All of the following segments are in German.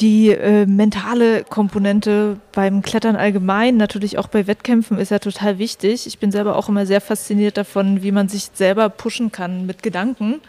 die äh, mentale Komponente beim Klettern allgemein, natürlich auch bei Wettkämpfen, ist ja total wichtig. Ich bin selber auch immer sehr fasziniert davon, wie man sich selber pushen kann mit Gedanken.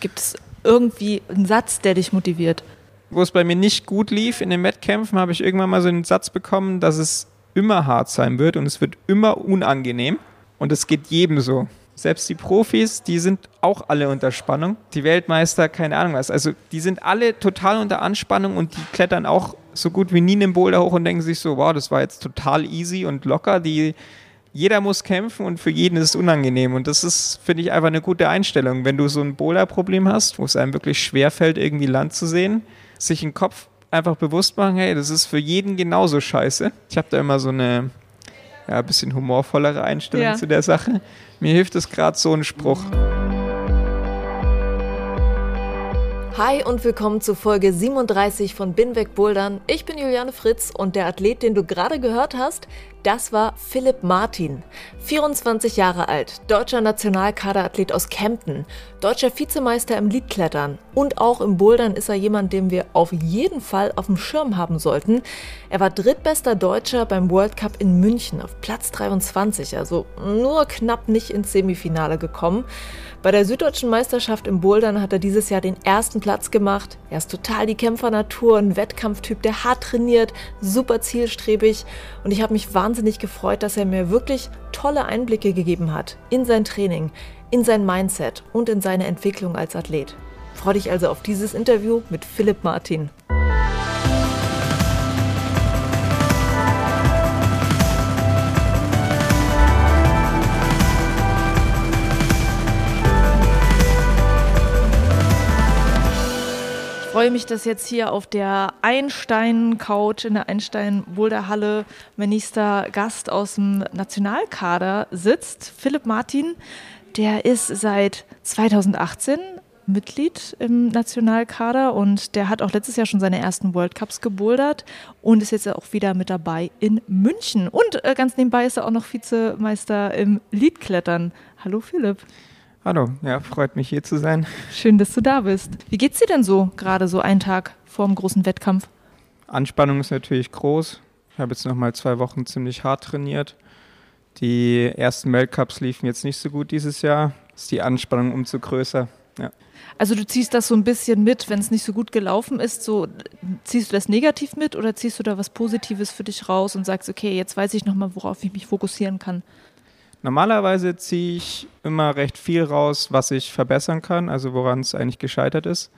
Gibt es irgendwie einen Satz, der dich motiviert? Wo es bei mir nicht gut lief in den Wettkämpfen, habe ich irgendwann mal so einen Satz bekommen, dass es immer hart sein wird und es wird immer unangenehm. Und es geht jedem so. Selbst die Profis, die sind auch alle unter Spannung. Die Weltmeister, keine Ahnung was. Also die sind alle total unter Anspannung und die klettern auch so gut wie nie einen Boulder hoch und denken sich so, wow, das war jetzt total easy und locker. Die, jeder muss kämpfen und für jeden ist es unangenehm. Und das ist, finde ich, einfach eine gute Einstellung. Wenn du so ein Boulder-Problem hast, wo es einem wirklich schwerfällt, irgendwie Land zu sehen, sich im Kopf einfach bewusst machen, hey, das ist für jeden genauso scheiße. Ich habe da immer so eine ja, bisschen humorvollere Einstellung ja. zu der Sache. Mir hilft es gerade so ein Spruch. Hi und willkommen zu Folge 37 von Binweg Bouldern. Ich bin Juliane Fritz und der Athlet, den du gerade gehört hast, das war Philipp Martin, 24 Jahre alt, deutscher Nationalkaderathlet aus Kempten, deutscher Vizemeister im Liedklettern und auch im Bouldern ist er jemand, den wir auf jeden Fall auf dem Schirm haben sollten. Er war drittbester Deutscher beim World Cup in München auf Platz 23, also nur knapp nicht ins Semifinale gekommen. Bei der Süddeutschen Meisterschaft im Bouldern hat er dieses Jahr den ersten Platz gemacht. Er ist total die Kämpfernatur, ein Wettkampftyp, der hart trainiert, super zielstrebig und ich habe mich wahnsinnig gefreut, dass er mir wirklich tolle Einblicke gegeben hat in sein Training, in sein Mindset und in seine Entwicklung als Athlet. Freue dich also auf dieses Interview mit Philipp Martin. Freue mich, dass jetzt hier auf der Einstein-Couch in der Einstein-Boulder-Halle mein nächster Gast aus dem Nationalkader sitzt. Philipp Martin, der ist seit 2018 Mitglied im Nationalkader und der hat auch letztes Jahr schon seine ersten World Cups gebouldert und ist jetzt auch wieder mit dabei in München. Und äh, ganz nebenbei ist er auch noch Vizemeister im Leadklettern. Hallo Philipp. Hallo, ja, freut mich hier zu sein. Schön, dass du da bist. Wie geht's dir denn so, gerade so einen Tag vor dem großen Wettkampf? Anspannung ist natürlich groß. Ich habe jetzt noch mal zwei Wochen ziemlich hart trainiert. Die ersten Weltcups liefen jetzt nicht so gut dieses Jahr. Ist die Anspannung umso größer. Ja. Also du ziehst das so ein bisschen mit, wenn es nicht so gut gelaufen ist, so ziehst du das negativ mit oder ziehst du da was Positives für dich raus und sagst, okay, jetzt weiß ich noch mal, worauf ich mich fokussieren kann? Normalerweise ziehe ich immer recht viel raus, was ich verbessern kann, also woran es eigentlich gescheitert ist.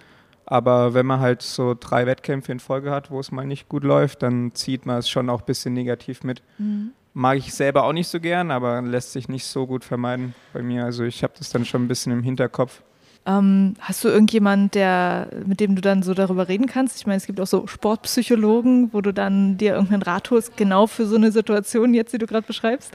Aber wenn man halt so drei Wettkämpfe in Folge hat, wo es mal nicht gut läuft, dann zieht man es schon auch ein bisschen negativ mit. Mhm. Mag ich selber auch nicht so gern, aber lässt sich nicht so gut vermeiden bei mir. Also ich habe das dann schon ein bisschen im Hinterkopf. Ähm, hast du irgendjemanden, der, mit dem du dann so darüber reden kannst? Ich meine, es gibt auch so Sportpsychologen, wo du dann dir irgendeinen Rat holst, genau für so eine Situation jetzt, die du gerade beschreibst?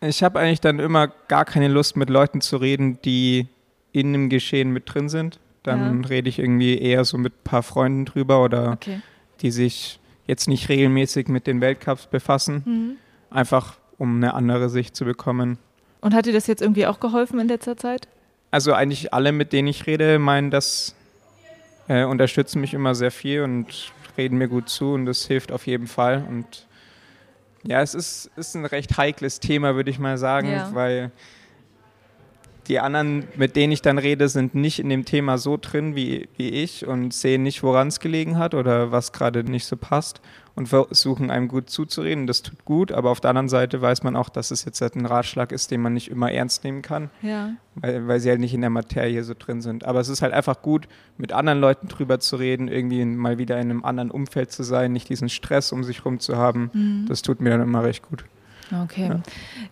Ich habe eigentlich dann immer gar keine Lust, mit Leuten zu reden, die in dem Geschehen mit drin sind. Dann ja. rede ich irgendwie eher so mit ein paar Freunden drüber oder okay. die sich jetzt nicht regelmäßig mit den Weltcups befassen. Mhm. Einfach um eine andere Sicht zu bekommen. Und hat dir das jetzt irgendwie auch geholfen in letzter Zeit? Also eigentlich alle, mit denen ich rede, meinen das, äh, unterstützen mich immer sehr viel und reden mir gut zu und das hilft auf jeden Fall. Und ja, es ist, ist ein recht heikles Thema, würde ich mal sagen, ja. weil die anderen, mit denen ich dann rede, sind nicht in dem Thema so drin wie, wie ich und sehen nicht, woran es gelegen hat oder was gerade nicht so passt und versuchen einem gut zuzureden. Das tut gut, aber auf der anderen Seite weiß man auch, dass es jetzt halt ein Ratschlag ist, den man nicht immer ernst nehmen kann, ja. weil, weil sie halt nicht in der Materie so drin sind. Aber es ist halt einfach gut, mit anderen Leuten drüber zu reden, irgendwie mal wieder in einem anderen Umfeld zu sein, nicht diesen Stress um sich rum zu haben. Mhm. Das tut mir dann immer recht gut. Okay. Ja.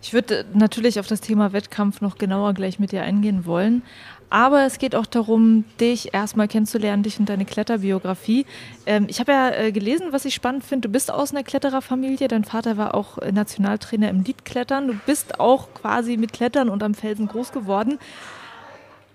Ich würde natürlich auf das Thema Wettkampf noch genauer gleich mit dir eingehen wollen. Aber es geht auch darum, dich erstmal kennenzulernen, dich und deine Kletterbiografie. Ähm, ich habe ja äh, gelesen, was ich spannend finde. Du bist aus einer Klettererfamilie. Dein Vater war auch äh, Nationaltrainer im Liedklettern. Du bist auch quasi mit Klettern und am Felsen groß geworden.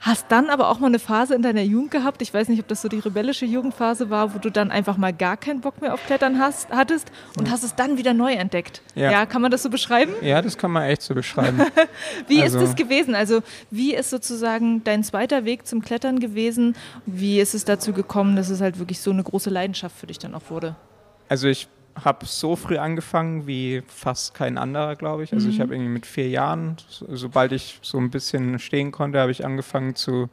Hast dann aber auch mal eine Phase in deiner Jugend gehabt, ich weiß nicht, ob das so die rebellische Jugendphase war, wo du dann einfach mal gar keinen Bock mehr auf Klettern hast, hattest und ja. hast es dann wieder neu entdeckt. Ja. ja. kann man das so beschreiben? Ja, das kann man echt so beschreiben. wie also. ist das gewesen? Also wie ist sozusagen dein zweiter Weg zum Klettern gewesen? Wie ist es dazu gekommen, dass es halt wirklich so eine große Leidenschaft für dich dann auch wurde? Also ich habe so früh angefangen wie fast kein anderer, glaube ich. Also mhm. ich habe irgendwie mit vier Jahren, so, sobald ich so ein bisschen stehen konnte, habe ich angefangen zu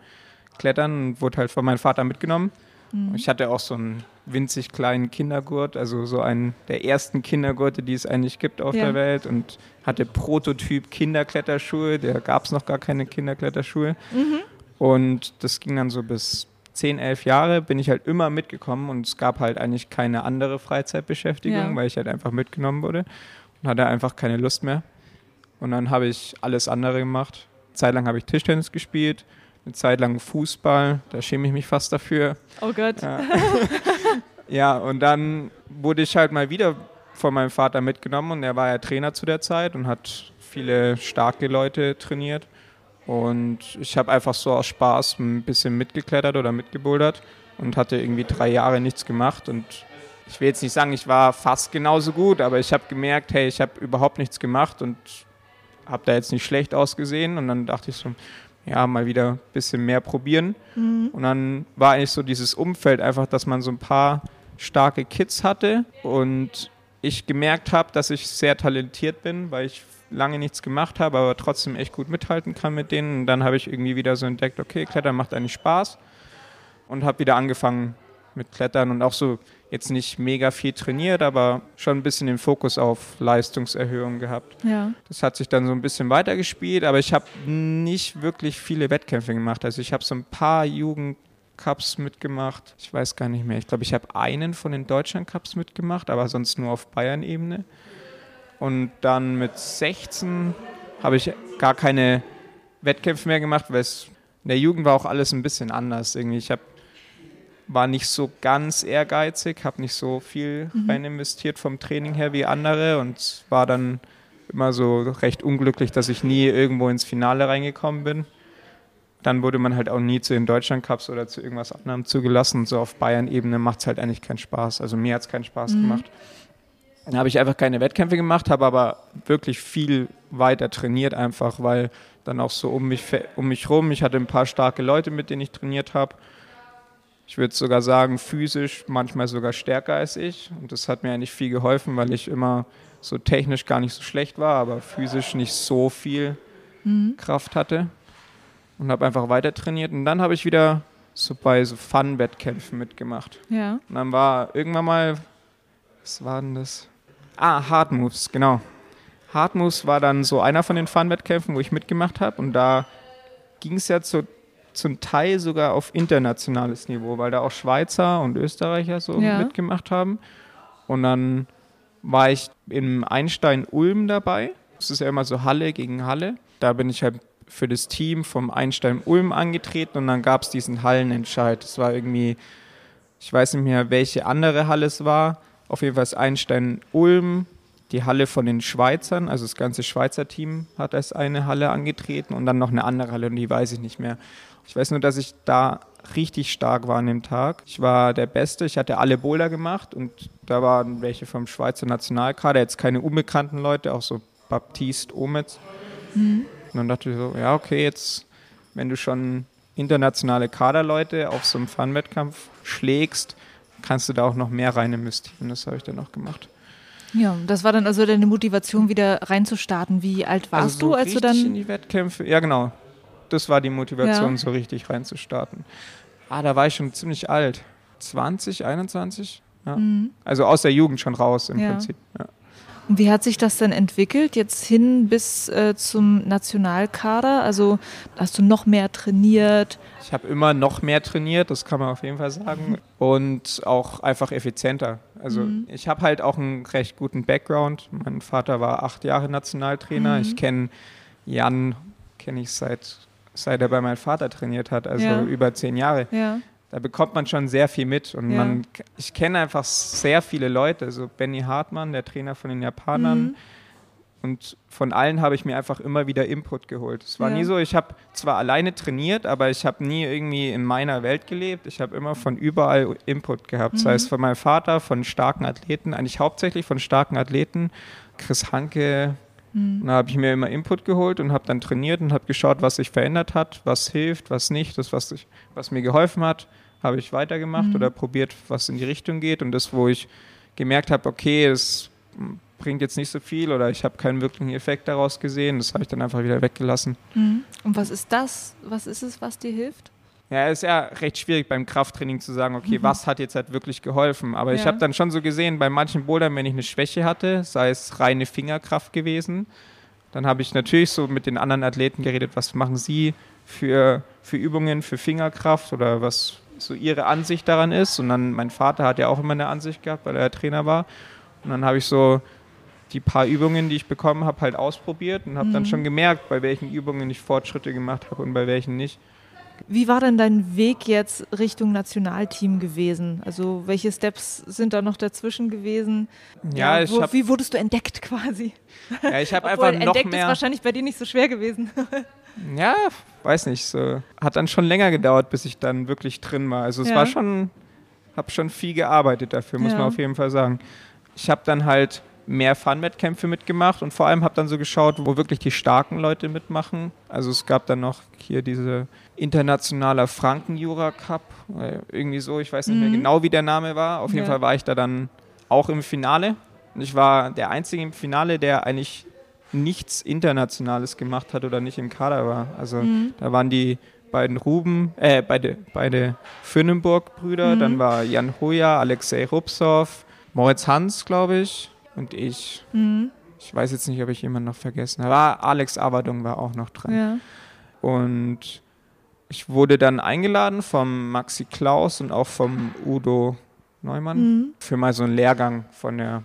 klettern und wurde halt von meinem Vater mitgenommen. Mhm. Ich hatte auch so einen winzig kleinen Kindergurt, also so einen der ersten Kindergurte, die es eigentlich gibt auf ja. der Welt und hatte Prototyp Kinderkletterschuhe. Da gab es noch gar keine Kinderkletterschuhe. Mhm. Und das ging dann so bis zehn, elf Jahre bin ich halt immer mitgekommen und es gab halt eigentlich keine andere Freizeitbeschäftigung, ja. weil ich halt einfach mitgenommen wurde und hatte einfach keine Lust mehr. Und dann habe ich alles andere gemacht. Eine Zeit lang habe ich Tischtennis gespielt, eine Zeit lang Fußball, da schäme ich mich fast dafür. Oh Gott. Ja. ja, und dann wurde ich halt mal wieder von meinem Vater mitgenommen und er war ja Trainer zu der Zeit und hat viele starke Leute trainiert. Und ich habe einfach so aus Spaß ein bisschen mitgeklettert oder mitgebouldert und hatte irgendwie drei Jahre nichts gemacht. Und ich will jetzt nicht sagen, ich war fast genauso gut, aber ich habe gemerkt, hey, ich habe überhaupt nichts gemacht und habe da jetzt nicht schlecht ausgesehen. Und dann dachte ich so, ja, mal wieder ein bisschen mehr probieren. Mhm. Und dann war eigentlich so dieses Umfeld einfach, dass man so ein paar starke Kids hatte und ich gemerkt habe, dass ich sehr talentiert bin, weil ich lange nichts gemacht habe, aber trotzdem echt gut mithalten kann mit denen. Und dann habe ich irgendwie wieder so entdeckt, okay, Klettern macht eigentlich Spaß und habe wieder angefangen mit Klettern und auch so jetzt nicht mega viel trainiert, aber schon ein bisschen den Fokus auf Leistungserhöhung gehabt. Ja. Das hat sich dann so ein bisschen weitergespielt, aber ich habe nicht wirklich viele Wettkämpfe gemacht. Also ich habe so ein paar Jugendcups mitgemacht. Ich weiß gar nicht mehr. Ich glaube, ich habe einen von den Deutschland Cups mitgemacht, aber sonst nur auf Bayern-Ebene. Und dann mit 16 habe ich gar keine Wettkämpfe mehr gemacht, weil es in der Jugend war auch alles ein bisschen anders. Irgendwie. Ich hab, war nicht so ganz ehrgeizig, habe nicht so viel mhm. rein investiert vom Training her wie andere und war dann immer so recht unglücklich, dass ich nie irgendwo ins Finale reingekommen bin. Dann wurde man halt auch nie zu den Deutschland Cups oder zu irgendwas anderem zugelassen. so auf Bayern-Ebene macht es halt eigentlich keinen Spaß. Also mir hat es keinen Spaß mhm. gemacht. Dann habe ich einfach keine Wettkämpfe gemacht, habe aber wirklich viel weiter trainiert, einfach weil dann auch so um mich, um mich rum, ich hatte ein paar starke Leute, mit denen ich trainiert habe. Ich würde sogar sagen, physisch manchmal sogar stärker als ich. Und das hat mir eigentlich viel geholfen, weil ich immer so technisch gar nicht so schlecht war, aber physisch nicht so viel mhm. Kraft hatte. Und habe einfach weiter trainiert. Und dann habe ich wieder so bei so Fun-Wettkämpfen mitgemacht. Ja. Und dann war irgendwann mal, was war denn das? Ah, Hard Moves, genau. Hard Moves war dann so einer von den Fun-Wettkämpfen, wo ich mitgemacht habe. Und da ging es ja zu, zum Teil sogar auf internationales Niveau, weil da auch Schweizer und Österreicher so ja. mitgemacht haben. Und dann war ich im Einstein Ulm dabei. Das ist ja immer so Halle gegen Halle. Da bin ich halt für das Team vom Einstein Ulm angetreten und dann gab es diesen Hallenentscheid. Das war irgendwie, ich weiß nicht mehr, welche andere Halle es war. Auf jeden Fall Einstein Ulm, die Halle von den Schweizern, also das ganze Schweizer Team hat als eine Halle angetreten und dann noch eine andere Halle und die weiß ich nicht mehr. Ich weiß nur, dass ich da richtig stark war an dem Tag. Ich war der Beste, ich hatte alle Boulder gemacht und da waren welche vom Schweizer Nationalkader, jetzt keine unbekannten Leute, auch so Baptiste Ometz. Mhm. Und dann dachte ich so, ja, okay, jetzt, wenn du schon internationale Kaderleute auf so einem Fun-Wettkampf schlägst, kannst du da auch noch mehr rein investieren. Das habe ich dann auch gemacht. Ja, das war dann also deine Motivation, wieder reinzustarten. Wie alt warst also so du, als du dann. in die Wettkämpfe, ja, genau. Das war die Motivation, ja. so richtig reinzustarten. Ah, da war ich schon ziemlich alt. 20, 21? Ja. Mhm. Also aus der Jugend schon raus im ja. Prinzip. Ja. Und wie hat sich das dann entwickelt, jetzt hin bis äh, zum Nationalkader? Also hast du noch mehr trainiert? Ich habe immer noch mehr trainiert, das kann man auf jeden Fall sagen. Und auch einfach effizienter. Also mhm. ich habe halt auch einen recht guten Background. Mein Vater war acht Jahre Nationaltrainer. Mhm. Ich kenne Jan, kenne ich seit, seit er bei meinem Vater trainiert hat, also ja. über zehn Jahre. Ja. Da bekommt man schon sehr viel mit. Und ja. man, ich kenne einfach sehr viele Leute. Also Benny Hartmann, der Trainer von den Japanern. Mhm und von allen habe ich mir einfach immer wieder Input geholt. Es war ja. nie so, ich habe zwar alleine trainiert, aber ich habe nie irgendwie in meiner Welt gelebt. Ich habe immer von überall Input gehabt. Mhm. Sei es von meinem Vater, von starken Athleten, eigentlich hauptsächlich von starken Athleten. Chris Hanke, Mhm. Da habe ich mir immer Input geholt und habe dann trainiert und habe geschaut, was sich verändert hat, was hilft, was nicht. Das, was, ich, was mir geholfen hat, habe ich weitergemacht mhm. oder probiert, was in die Richtung geht. Und das, wo ich gemerkt habe, okay, es bringt jetzt nicht so viel oder ich habe keinen wirklichen Effekt daraus gesehen. Das habe ich dann einfach wieder weggelassen. Mhm. Und was ist das? Was ist es, was dir hilft? Ja, es ist ja recht schwierig beim Krafttraining zu sagen, okay, mhm. was hat jetzt halt wirklich geholfen. Aber ja. ich habe dann schon so gesehen, bei manchen Bouldern, wenn ich eine Schwäche hatte, sei es reine Fingerkraft gewesen, dann habe ich natürlich so mit den anderen Athleten geredet, was machen sie für, für Übungen, für Fingerkraft oder was so ihre Ansicht daran ist. Und dann, mein Vater hat ja auch immer eine Ansicht gehabt, weil er Trainer war. Und dann habe ich so die paar Übungen, die ich bekommen habe, halt ausprobiert und habe mhm. dann schon gemerkt, bei welchen Übungen ich Fortschritte gemacht habe und bei welchen nicht. Wie war denn dein Weg jetzt Richtung Nationalteam gewesen? Also welche Steps sind da noch dazwischen gewesen? Ja, ja wo, hab, wie wurdest du entdeckt quasi? Ja, ich habe einfach noch entdeckt mehr. ist wahrscheinlich bei dir nicht so schwer gewesen. ja, weiß nicht. So hat dann schon länger gedauert, bis ich dann wirklich drin war. Also es ja. war schon, habe schon viel gearbeitet dafür, muss ja. man auf jeden Fall sagen. Ich habe dann halt mehr Fun-Wettkämpfe mitgemacht und vor allem habe dann so geschaut, wo wirklich die starken Leute mitmachen. Also es gab dann noch hier diese internationaler Franken-Jura Cup, äh, irgendwie so, ich weiß nicht mehr mhm. genau, wie der Name war. Auf jeden Fall war ich da dann auch im Finale. Und ich war der Einzige im Finale, der eigentlich nichts Internationales gemacht hat oder nicht im Kader war. Also mhm. da waren die beiden Ruben, äh, beide, beide Fürnenburg-Brüder, mhm. dann war Jan Hoja, Alexei Rupsov, Moritz Hans, glaube ich, und ich. Mhm. Ich weiß jetzt nicht, ob ich jemanden noch vergessen habe. Ah, Alex Avadung war auch noch drin. Ja. Und ich wurde dann eingeladen vom Maxi Klaus und auch vom Udo Neumann mhm. für mal so einen Lehrgang von der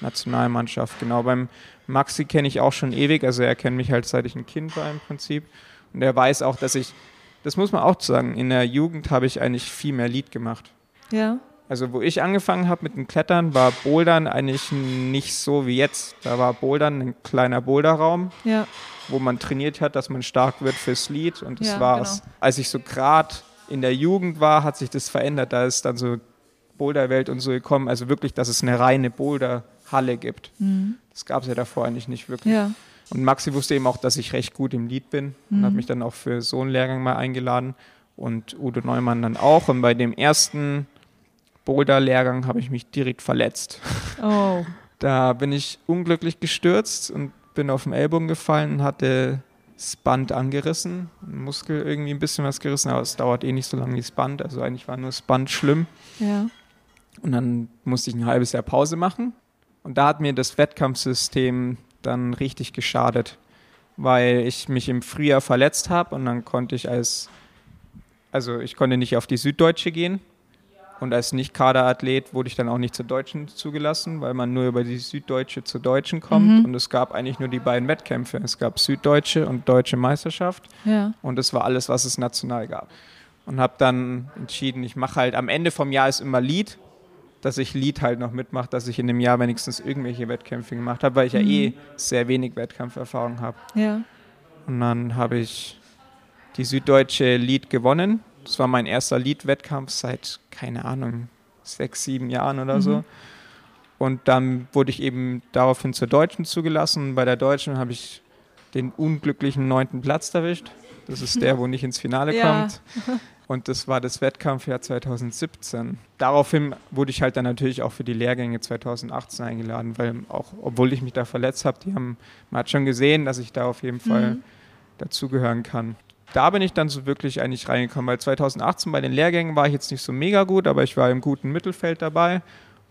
Nationalmannschaft. Genau, beim Maxi kenne ich auch schon ewig, also er kennt mich halt seit ich ein Kind war im Prinzip. Und er weiß auch, dass ich, das muss man auch sagen, in der Jugend habe ich eigentlich viel mehr Lied gemacht. Ja. Also wo ich angefangen habe mit dem Klettern, war Bouldern eigentlich nicht so wie jetzt. Da war Bouldern ein kleiner Boulderraum, ja. wo man trainiert hat, dass man stark wird fürs Lied. Und das ja, war's. Genau. Als ich so gerade in der Jugend war, hat sich das verändert. Da ist dann so Boulderwelt und so gekommen. Also wirklich, dass es eine reine Boulderhalle gibt. Mhm. Das gab es ja davor eigentlich nicht wirklich. Ja. Und Maxi wusste eben auch, dass ich recht gut im Lied bin mhm. und hat mich dann auch für so einen Lehrgang mal eingeladen. Und Udo Neumann dann auch. Und bei dem ersten Boulder-Lehrgang habe ich mich direkt verletzt. Oh. Da bin ich unglücklich gestürzt und bin auf den Ellbogen gefallen und hatte das Band angerissen, Muskel irgendwie ein bisschen was gerissen, aber es dauert eh nicht so lange wie das Band. Also eigentlich war nur das Band schlimm. Ja. Und dann musste ich ein halbes Jahr Pause machen. Und da hat mir das Wettkampfsystem dann richtig geschadet, weil ich mich im Frühjahr verletzt habe und dann konnte ich als, also ich konnte nicht auf die Süddeutsche gehen, und als Nicht-Kaderathlet wurde ich dann auch nicht zur Deutschen zugelassen, weil man nur über die Süddeutsche zur Deutschen kommt. Mhm. Und es gab eigentlich nur die beiden Wettkämpfe. Es gab Süddeutsche und Deutsche Meisterschaft. Ja. Und das war alles, was es national gab. Und habe dann entschieden, ich mache halt am Ende vom Jahr ist immer Lied, dass ich Lied halt noch mitmache, dass ich in dem Jahr wenigstens irgendwelche Wettkämpfe gemacht habe, weil ich mhm. ja eh sehr wenig Wettkampferfahrung habe. Ja. Und dann habe ich die Süddeutsche Lied gewonnen das war mein erster Lead-Wettkampf seit, keine Ahnung, sechs, sieben Jahren oder mhm. so. Und dann wurde ich eben daraufhin zur Deutschen zugelassen. Bei der Deutschen habe ich den unglücklichen neunten Platz erwischt. Das ist der, wo nicht ins Finale ja. kommt. Und das war das Wettkampfjahr 2017. Daraufhin wurde ich halt dann natürlich auch für die Lehrgänge 2018 eingeladen, weil auch, obwohl ich mich da verletzt habe, die haben, man hat schon gesehen, dass ich da auf jeden Fall mhm. dazugehören kann da bin ich dann so wirklich eigentlich reingekommen, weil 2018 bei den Lehrgängen war ich jetzt nicht so mega gut, aber ich war im guten Mittelfeld dabei.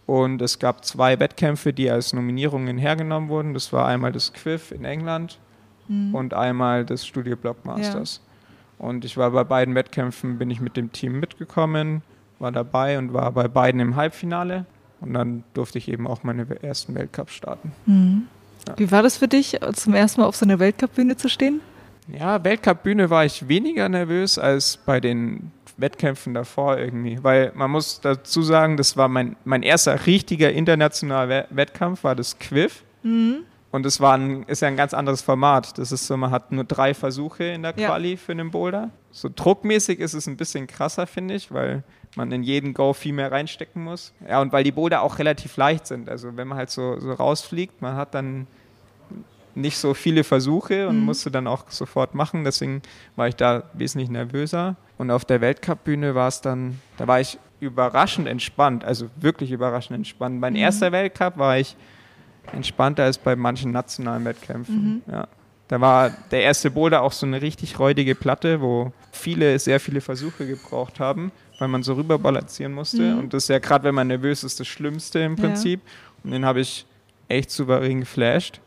Und es gab zwei Wettkämpfe, die als Nominierungen hergenommen wurden. Das war einmal das Quiff in England mhm. und einmal das Studio Blockmasters. Ja. Und ich war bei beiden Wettkämpfen, bin ich mit dem Team mitgekommen, war dabei und war bei beiden im Halbfinale. Und dann durfte ich eben auch meine ersten Weltcup starten. Mhm. Ja. Wie war das für dich, zum ersten Mal auf so einer Weltcup-Bühne zu stehen? Ja, Weltcup-Bühne war ich weniger nervös als bei den Wettkämpfen davor irgendwie. Weil man muss dazu sagen, das war mein, mein erster richtiger internationaler Wettkampf, war das Quiff. Mhm. Und es war ein, ist ja ein ganz anderes Format. Das ist so, man hat nur drei Versuche in der Quali ja. für einen Boulder. So druckmäßig ist es ein bisschen krasser, finde ich, weil man in jeden Go viel mehr reinstecken muss. Ja, und weil die Boulder auch relativ leicht sind. Also wenn man halt so, so rausfliegt, man hat dann nicht so viele Versuche und mhm. musste dann auch sofort machen. Deswegen war ich da wesentlich nervöser. Und auf der Weltcup-Bühne war es dann, da war ich überraschend entspannt, also wirklich überraschend entspannt. Mein mhm. erster Weltcup war ich entspannter als bei manchen nationalen Wettkämpfen. Mhm. Ja. Da war der erste Boulder auch so eine richtig räudige Platte, wo viele, sehr viele Versuche gebraucht haben, weil man so rüber balancieren musste. Mhm. Und das ist ja gerade, wenn man nervös ist, das Schlimmste im Prinzip. Ja. Und den habe ich echt souverän geflasht.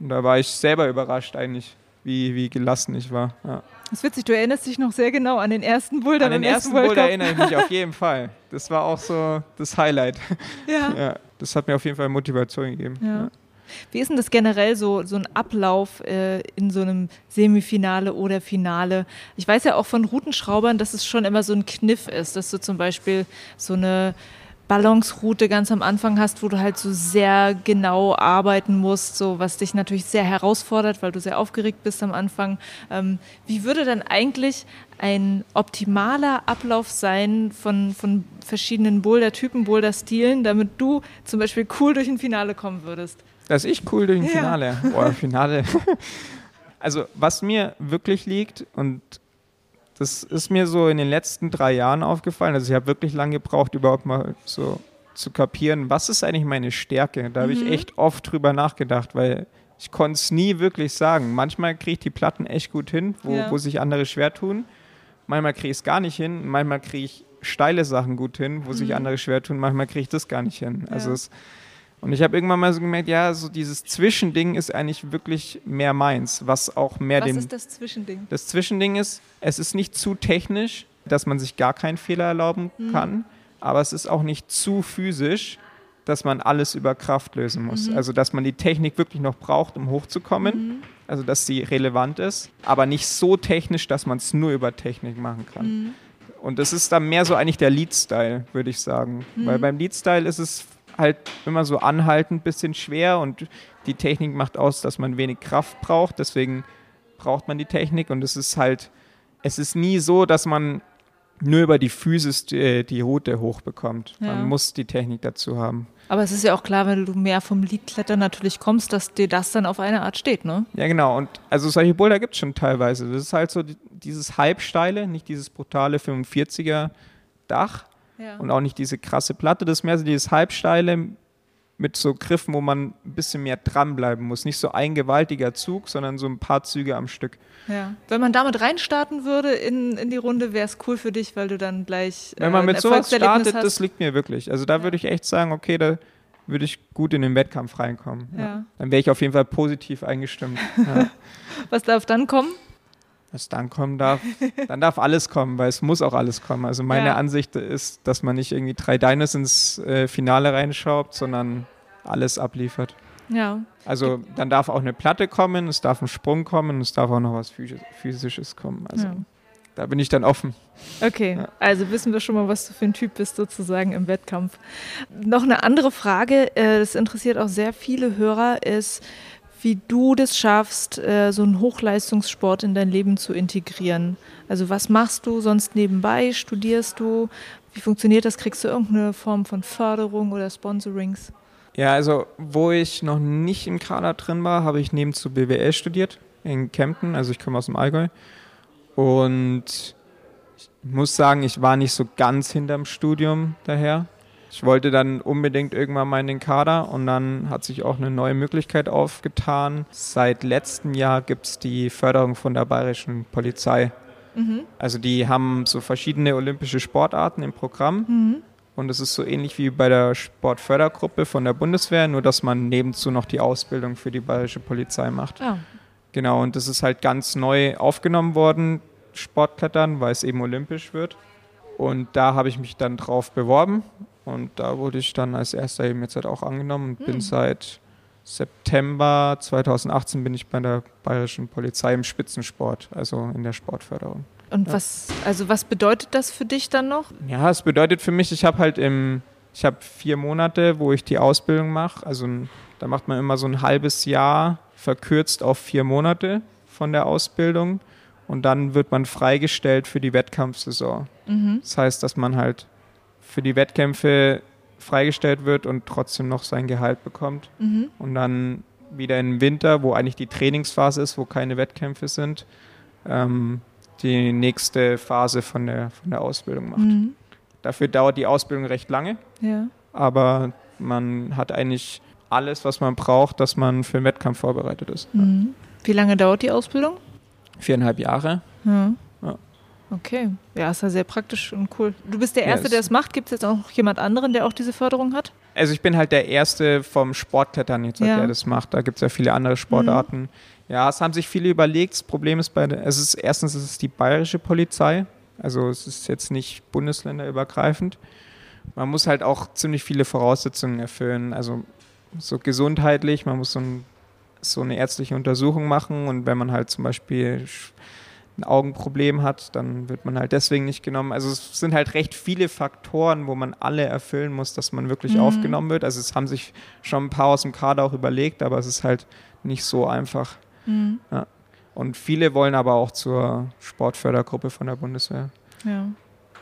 Und da war ich selber überrascht eigentlich, wie, wie gelassen ich war. Ja. Das ist witzig, du erinnerst dich noch sehr genau an den ersten Boulder. An den ersten Boulder erinnere ich mich auf jeden Fall. Das war auch so das Highlight. Ja. ja das hat mir auf jeden Fall Motivation gegeben. Ja. Ja. Wie ist denn das generell so, so ein Ablauf äh, in so einem Semifinale oder Finale? Ich weiß ja auch von Routenschraubern, dass es schon immer so ein Kniff ist, dass du zum Beispiel so eine Balanceroute ganz am Anfang hast, wo du halt so sehr genau arbeiten musst, so was dich natürlich sehr herausfordert, weil du sehr aufgeregt bist am Anfang. Ähm, wie würde dann eigentlich ein optimaler Ablauf sein von, von verschiedenen Boulder-Typen, Boulder-Stilen, damit du zum Beispiel cool durch ein Finale kommen würdest? Dass ich cool durch ein Finale. Ja. Boah, Finale. also, was mir wirklich liegt und das ist mir so in den letzten drei Jahren aufgefallen. Also ich habe wirklich lange gebraucht, überhaupt mal so zu kapieren, was ist eigentlich meine Stärke. Da habe mhm. ich echt oft drüber nachgedacht, weil ich konnte es nie wirklich sagen. Manchmal kriege ich die Platten echt gut hin, wo, ja. wo sich andere schwer tun. Manchmal kriege ich es gar nicht hin. Manchmal kriege ich steile Sachen gut hin, wo mhm. sich andere schwer tun. Manchmal kriege ich das gar nicht hin. Also ja. es und ich habe irgendwann mal so gemerkt, ja, so dieses Zwischending ist eigentlich wirklich mehr meins, was auch mehr was dem. Was ist das Zwischending? Das Zwischending ist, es ist nicht zu technisch, dass man sich gar keinen Fehler erlauben mhm. kann, aber es ist auch nicht zu physisch, dass man alles über Kraft lösen muss. Mhm. Also, dass man die Technik wirklich noch braucht, um hochzukommen. Mhm. Also, dass sie relevant ist, aber nicht so technisch, dass man es nur über Technik machen kann. Mhm. Und das ist dann mehr so eigentlich der Lead-Style, würde ich sagen. Weil mhm. beim Lead-Style ist es halt immer so anhaltend ein bisschen schwer und die Technik macht aus, dass man wenig Kraft braucht. Deswegen braucht man die Technik und es ist halt, es ist nie so, dass man nur über die Physis die, äh, die Route hochbekommt. Ja. Man muss die Technik dazu haben. Aber es ist ja auch klar, wenn du mehr vom Liedklettern natürlich kommst, dass dir das dann auf eine Art steht, ne? Ja, genau. Und also solche Boulder gibt es schon teilweise. Das ist halt so dieses halbsteile, nicht dieses brutale 45er Dach, ja. Und auch nicht diese krasse Platte, das ist mehr so dieses Halbsteile mit so Griffen, wo man ein bisschen mehr dranbleiben muss. Nicht so ein gewaltiger Zug, sondern so ein paar Züge am Stück. Ja. Wenn man damit reinstarten würde in, in die Runde, wäre es cool für dich, weil du dann gleich. Wenn man äh, mit sowas startet, hast. das liegt mir wirklich. Also da ja. würde ich echt sagen, okay, da würde ich gut in den Wettkampf reinkommen. Ja. Dann wäre ich auf jeden Fall positiv eingestimmt. Was darf dann kommen? Was dann kommen darf, dann darf alles kommen, weil es muss auch alles kommen. Also meine ja. Ansicht ist, dass man nicht irgendwie drei Deines ins äh, Finale reinschraubt, sondern alles abliefert. Ja. Also dann darf auch eine Platte kommen, es darf ein Sprung kommen, es darf auch noch was Physisches kommen. Also ja. da bin ich dann offen. Okay, ja. also wissen wir schon mal, was du für ein Typ bist sozusagen im Wettkampf. Noch eine andere Frage, äh, das interessiert auch sehr viele Hörer, ist, wie du das schaffst, äh, so einen Hochleistungssport in dein Leben zu integrieren. Also was machst du sonst nebenbei? Studierst du? Wie funktioniert das? Kriegst du irgendeine Form von Förderung oder Sponsorings? Ja, also wo ich noch nicht im Kader drin war, habe ich nebenzu BWL studiert in Kempten. Also ich komme aus dem Allgäu. Und ich muss sagen, ich war nicht so ganz hinterm Studium daher. Ich wollte dann unbedingt irgendwann mal in den Kader und dann hat sich auch eine neue Möglichkeit aufgetan. Seit letztem Jahr gibt es die Förderung von der bayerischen Polizei. Mhm. Also die haben so verschiedene olympische Sportarten im Programm. Mhm. Und es ist so ähnlich wie bei der Sportfördergruppe von der Bundeswehr, nur dass man nebenzu noch die Ausbildung für die bayerische Polizei macht. Oh. Genau, und das ist halt ganz neu aufgenommen worden, Sportklettern, weil es eben olympisch wird. Und da habe ich mich dann drauf beworben Und da wurde ich dann als erster eben jetzt halt auch angenommen und Hm. bin seit September 2018 bin ich bei der Bayerischen Polizei im Spitzensport, also in der Sportförderung. Und Ja. was, also was bedeutet das für dich dann noch? Ja, es bedeutet für mich, ich habe halt im, ich habe vier Monate, wo ich die Ausbildung mache. Also da macht man immer so ein halbes Jahr verkürzt auf vier Monate von der Ausbildung und dann wird man freigestellt für die Wettkampfsaison. Mhm. Das heißt, dass man halt für die Wettkämpfe freigestellt wird und trotzdem noch sein Gehalt bekommt. Mhm. Und dann wieder im Winter, wo eigentlich die Trainingsphase ist, wo keine Wettkämpfe sind, ähm, die nächste Phase von der, von der Ausbildung macht. Mhm. Dafür dauert die Ausbildung recht lange, Ja. aber man hat eigentlich alles, was man braucht, dass man für einen Wettkampf vorbereitet ist. Mhm. Wie lange dauert die Ausbildung? Viereinhalb Jahre. Ja. Okay. Ja, ist ja sehr praktisch und cool. Du bist der Erste, es- der es macht. Gibt es jetzt auch noch jemand anderen, der auch diese Förderung hat? Also ich bin halt der Erste vom Sportklettern jetzt, Ja. der das macht. Da gibt es ja viele andere Sportarten. Ja, es haben sich viele überlegt. Das Problem ist bei es ist erstens es ist die bayerische Polizei. Also es ist jetzt nicht bundesländerübergreifend. Man muss halt auch ziemlich viele Voraussetzungen erfüllen. Also so gesundheitlich, man muss so, ein, so eine ärztliche Untersuchung machen und wenn man halt zum Beispiel ein Augenproblem hat, dann wird man halt deswegen nicht genommen. Also es sind halt recht viele Faktoren, wo man alle erfüllen muss, dass man wirklich Mhm. aufgenommen wird. Also es haben sich schon ein paar aus dem Kader auch überlegt, aber es ist halt nicht so einfach. Mhm. Und viele wollen aber auch zur Sportfördergruppe von der Bundeswehr. Ja.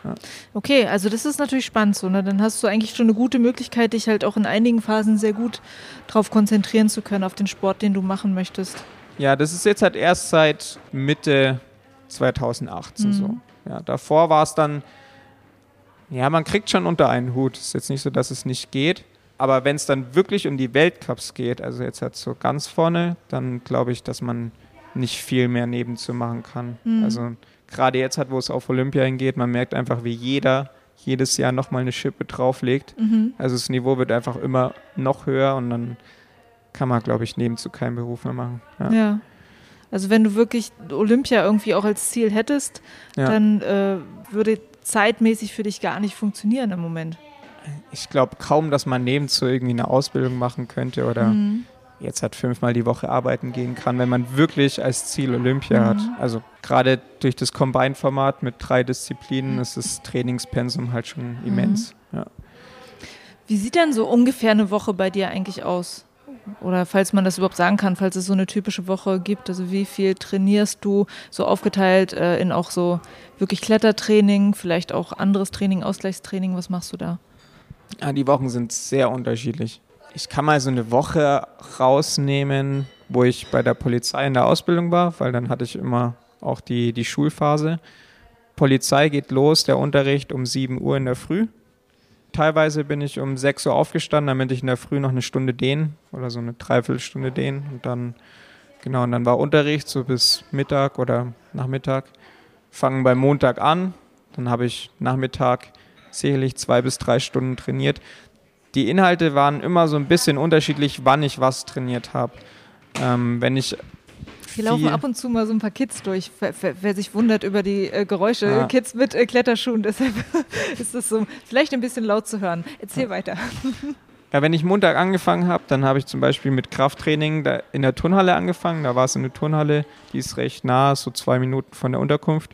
Ja. Okay, also das ist natürlich spannend so. Ne? Dann hast du eigentlich schon eine gute Möglichkeit, dich halt auch in einigen Phasen sehr gut darauf konzentrieren zu können, auf den Sport, den du machen möchtest. Ja, das ist jetzt halt erst seit Mitte 2018 Mhm. so. Ja, davor war es dann, ja, man kriegt schon unter einen Hut. Es ist jetzt nicht so, dass es nicht geht. Aber wenn es dann wirklich um die Weltcups geht, also jetzt halt so ganz vorne, dann glaube ich, dass man nicht viel mehr nebenzu machen kann. Mhm. Also gerade jetzt halt, wo es auf Olympia hingeht, man merkt einfach, wie jeder jedes Jahr nochmal eine Schippe drauflegt. Mhm. Also das Niveau wird einfach immer noch höher und dann kann man, glaube ich, nebenzu keinen Beruf mehr machen. Ja. Ja. Also wenn du wirklich Olympia irgendwie auch als Ziel hättest, Ja. dann äh, würde zeitmäßig für dich gar nicht funktionieren im Moment. Ich glaube kaum, dass man nebenzu irgendwie eine Ausbildung machen könnte oder Mhm. jetzt halt fünfmal die Woche arbeiten gehen kann, wenn man wirklich als Ziel Olympia Mhm. hat. Also gerade durch das Combine-Format mit drei Disziplinen ist das Trainingspensum halt schon Mhm. immens. Ja. Wie sieht denn so ungefähr eine Woche bei dir eigentlich aus? Oder falls man das überhaupt sagen kann, falls es so eine typische Woche gibt, also wie viel trainierst du so aufgeteilt äh, in auch so wirklich Klettertraining, vielleicht auch anderes Training, Ausgleichstraining, was machst du da? Ja, die Wochen sind sehr unterschiedlich. Ich kann mal so eine Woche rausnehmen, wo ich bei der Polizei in der Ausbildung war, weil dann hatte ich immer auch die, die Schulphase. Polizei geht los, der Unterricht um 7 Uhr in der Früh. Teilweise bin ich um 6 Uhr aufgestanden, damit ich in der Früh noch eine Stunde dehnen oder so eine Dreiviertelstunde dehnen. Und dann, genau, und dann war Unterricht so bis Mittag oder Nachmittag. Fangen beim Montag an, dann habe ich Nachmittag sicherlich zwei bis drei Stunden trainiert. Die Inhalte waren immer so ein bisschen unterschiedlich, wann ich was trainiert habe. Ähm, wenn ich Hier laufen ab und zu mal so ein paar Kids durch, wer, wer, wer sich wundert über die äh, Geräusche. Ja. Kids mit äh, Kletterschuhen, deshalb ist das so vielleicht ein bisschen laut zu hören. Erzähl weiter. Ja, wenn ich Montag angefangen habe, dann habe ich zum Beispiel mit Krafttraining in der Turnhalle angefangen. Da war es eine Turnhalle, die ist recht nah, so zwei Minuten von der Unterkunft.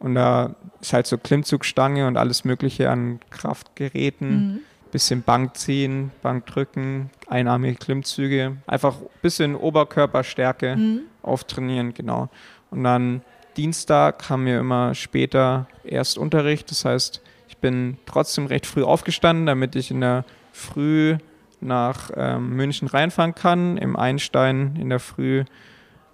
Und da ist halt so Klimmzugstange und alles Mögliche an Kraftgeräten. Mhm. Bisschen Bankziehen, Bankdrücken, einarmige Klimmzüge. Einfach ein bisschen Oberkörperstärke Mhm. auftrainieren, genau. Und dann Dienstag haben wir immer später erst Unterricht. Das heißt, ich bin trotzdem recht früh aufgestanden, damit ich in der Früh nach ähm, München reinfahren kann. Im Einstein in der Früh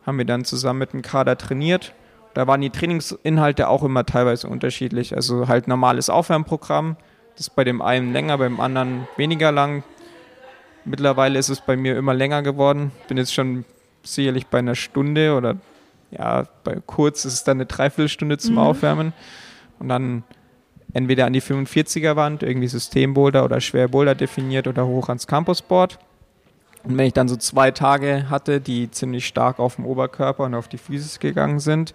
haben wir dann zusammen mit dem Kader trainiert. Da waren die Trainingsinhalte auch immer teilweise unterschiedlich. Also halt normales Aufwärmprogramm. Das ist bei dem einen länger, beim anderen weniger lang. Mittlerweile ist es bei mir immer länger geworden. Bin jetzt schon sicherlich bei einer Stunde oder ja, bei kurz ist es dann eine Dreiviertelstunde zum Mhm. Aufwärmen. Und dann entweder an die 45er-Wand, irgendwie Systemboulder oder Schwerboulder definiert oder hoch ans Campusboard. Und wenn ich dann so zwei Tage hatte, die ziemlich stark auf dem Oberkörper und auf die Füße gegangen sind,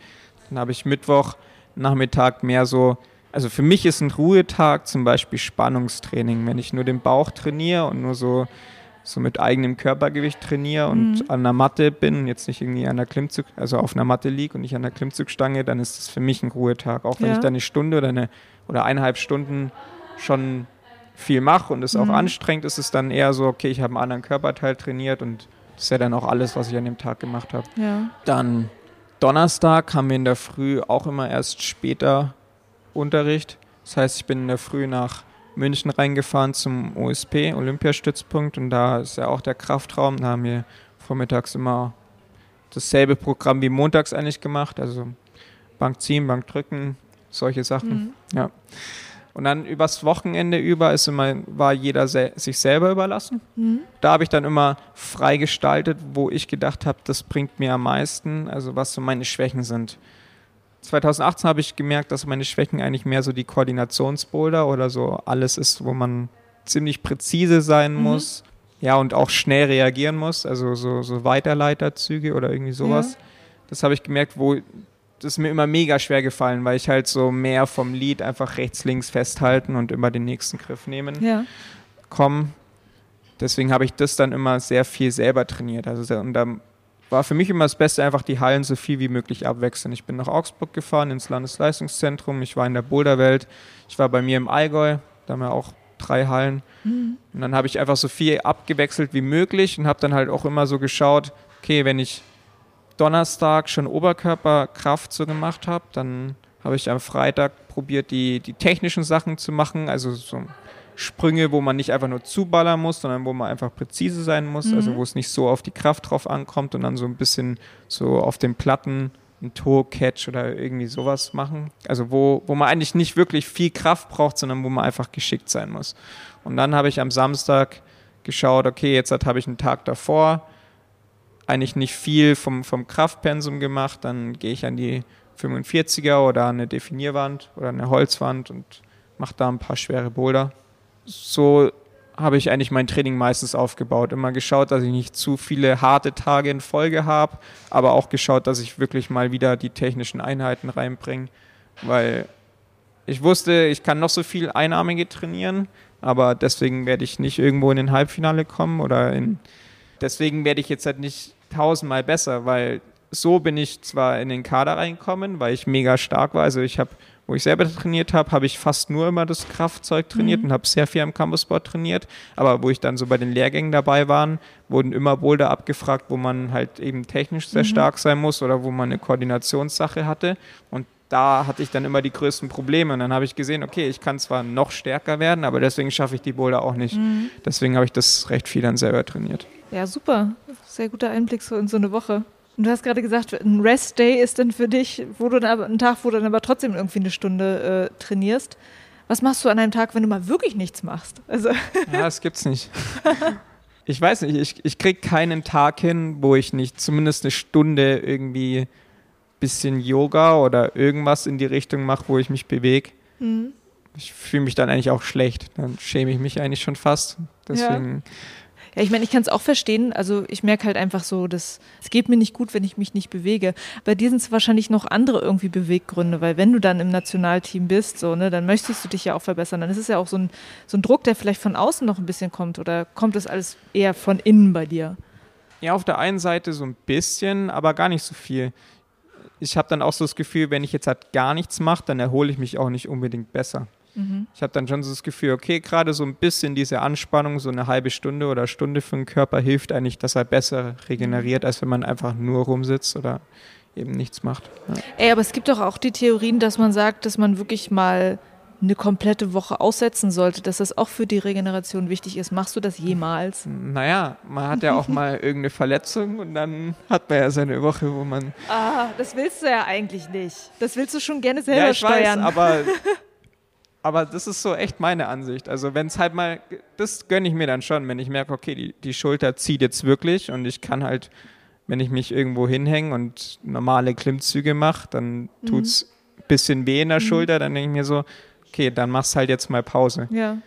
dann habe ich Mittwoch Nachmittag mehr so also für mich ist ein Ruhetag zum Beispiel Spannungstraining, wenn ich nur den Bauch trainiere und nur so, so mit eigenem Körpergewicht trainiere und mhm. an der Matte bin, jetzt nicht irgendwie an der Klimmzug, also auf einer Matte liege und nicht an der Klimmzugstange, dann ist das für mich ein Ruhetag. Auch wenn ja. ich da eine Stunde oder eine oder eineinhalb Stunden schon viel mache und es mhm. auch anstrengend ist, ist es dann eher so, okay, ich habe einen anderen Körperteil trainiert und das ist ja dann auch alles, was ich an dem Tag gemacht habe. Ja. Dann Donnerstag haben wir in der Früh auch immer erst später Unterricht. Das heißt, ich bin in der Früh nach München reingefahren zum OSP, Olympiastützpunkt, und da ist ja auch der Kraftraum. Da haben wir vormittags immer dasselbe Programm wie montags eigentlich gemacht, also Bank ziehen, Bank drücken, solche Sachen. Mhm. Ja. Und dann übers Wochenende über ist immer, war jeder se sich selber überlassen. Mhm. Da habe ich dann immer frei gestaltet, wo ich gedacht habe, das bringt mir am meisten, also was so meine Schwächen sind. 2018 habe ich gemerkt, dass meine Schwächen eigentlich mehr so die Koordinationsboulder oder so alles ist, wo man ziemlich präzise sein mhm. muss. Ja, und auch schnell reagieren muss, also so, so Weiterleiterzüge oder irgendwie sowas. Ja. Das habe ich gemerkt, wo das ist mir immer mega schwer gefallen, weil ich halt so mehr vom Lied einfach rechts, links festhalten und immer den nächsten Griff nehmen ja. kommen. Deswegen habe ich das dann immer sehr viel selber trainiert. Also und da war für mich immer das Beste, einfach die Hallen so viel wie möglich abwechseln. Ich bin nach Augsburg gefahren, ins Landesleistungszentrum, ich war in der Boulderwelt, ich war bei mir im Allgäu, da haben wir auch drei Hallen. Mhm. Und dann habe ich einfach so viel abgewechselt wie möglich und habe dann halt auch immer so geschaut, okay, wenn ich Donnerstag schon Oberkörperkraft so gemacht habe, dann habe ich am Freitag probiert, die, die technischen Sachen zu machen, also so Sprünge, wo man nicht einfach nur zuballern muss, sondern wo man einfach präzise sein muss, also mhm. also wo es nicht so auf die Kraft drauf ankommt und dann so ein bisschen so auf den Platten ein Toe-Catch oder irgendwie sowas machen. Also wo, wo man eigentlich nicht wirklich viel Kraft braucht, sondern wo man einfach geschickt sein muss. Und dann habe ich am Samstag geschaut, okay, jetzt habe ich einen Tag davor eigentlich nicht viel vom, vom Kraftpensum gemacht, dann gehe ich an die 45er oder eine Definierwand oder eine Holzwand und mache da ein paar schwere Boulder so habe ich eigentlich mein Training meistens aufgebaut. Immer geschaut, dass ich nicht zu viele harte Tage in Folge habe, aber auch geschaut, dass ich wirklich mal wieder die technischen Einheiten reinbringe, weil ich wusste, ich kann noch so viel Einarmige trainieren, aber deswegen werde ich nicht irgendwo in den Halbfinale kommen oder in, deswegen werde ich jetzt halt nicht tausendmal besser, weil so bin ich zwar in den Kader reingekommen, weil ich mega stark war, also ich habe wo ich selber trainiert habe, habe ich fast nur immer das Kraftzeug trainiert mhm. und habe sehr viel am Campussport trainiert. Aber wo ich dann so bei den Lehrgängen dabei war, wurden immer Boulder abgefragt, wo man halt eben technisch sehr mhm. stark sein muss oder wo man eine Koordinationssache hatte. Und da hatte ich dann immer die größten Probleme. Und dann habe ich gesehen, okay, ich kann zwar noch stärker werden, aber deswegen schaffe ich die Boulder auch nicht. Mhm. Deswegen habe ich das recht viel dann selber trainiert. Ja, super. Sehr guter Einblick so in so eine Woche. Und du hast gerade gesagt, ein Rest-Day ist dann für dich, wo du dann aber, ein Tag, wo du dann aber trotzdem irgendwie eine Stunde äh, trainierst. Was machst du an einem Tag, wenn du mal wirklich nichts machst? Also ja, das gibt's nicht. Ich weiß nicht, ich, ich krieg keinen Tag hin, wo ich nicht zumindest eine Stunde irgendwie ein bisschen Yoga oder irgendwas in die Richtung mache, wo ich mich bewege. Mhm. Ich fühle mich dann eigentlich auch schlecht. Dann schäme ich mich eigentlich schon fast. Deswegen. Ja ja, ich meine, ich kann es auch verstehen. Also ich merke halt einfach so, dass es geht mir nicht gut, wenn ich mich nicht bewege. Bei dir sind es wahrscheinlich noch andere irgendwie Beweggründe, weil wenn du dann im Nationalteam bist, so, ne, dann möchtest du dich ja auch verbessern. Dann ist es ja auch so ein, so ein Druck, der vielleicht von außen noch ein bisschen kommt oder kommt das alles eher von innen bei dir? Ja, auf der einen Seite so ein bisschen, aber gar nicht so viel. Ich habe dann auch so das Gefühl, wenn ich jetzt halt gar nichts mache, dann erhole ich mich auch nicht unbedingt besser. Mhm. Ich habe dann schon so das Gefühl, okay, gerade so ein bisschen diese Anspannung, so eine halbe Stunde oder Stunde für den Körper hilft eigentlich, dass er besser regeneriert, mhm. als wenn man einfach nur rumsitzt oder eben nichts macht. Ja. Ey, aber es gibt doch auch die Theorien, dass man sagt, dass man wirklich mal eine komplette Woche aussetzen sollte, dass das auch für die Regeneration wichtig ist. Machst du das jemals? Naja, man hat ja auch mal irgendeine Verletzung und dann hat man ja seine Woche, wo man. Ah, das willst du ja eigentlich nicht. Das willst du schon gerne selber ja, ich steuern. Weiß, aber aber das ist so echt meine Ansicht. Also wenn es halt mal, das gönne ich mir dann schon, wenn ich merke, okay, die, die Schulter zieht jetzt wirklich und ich kann halt, wenn ich mich irgendwo hinhänge und normale Klimmzüge mache, dann mhm. tut es ein bisschen weh in der mhm. Schulter, dann denke ich mir so, okay, dann machst halt jetzt mal Pause. Ja.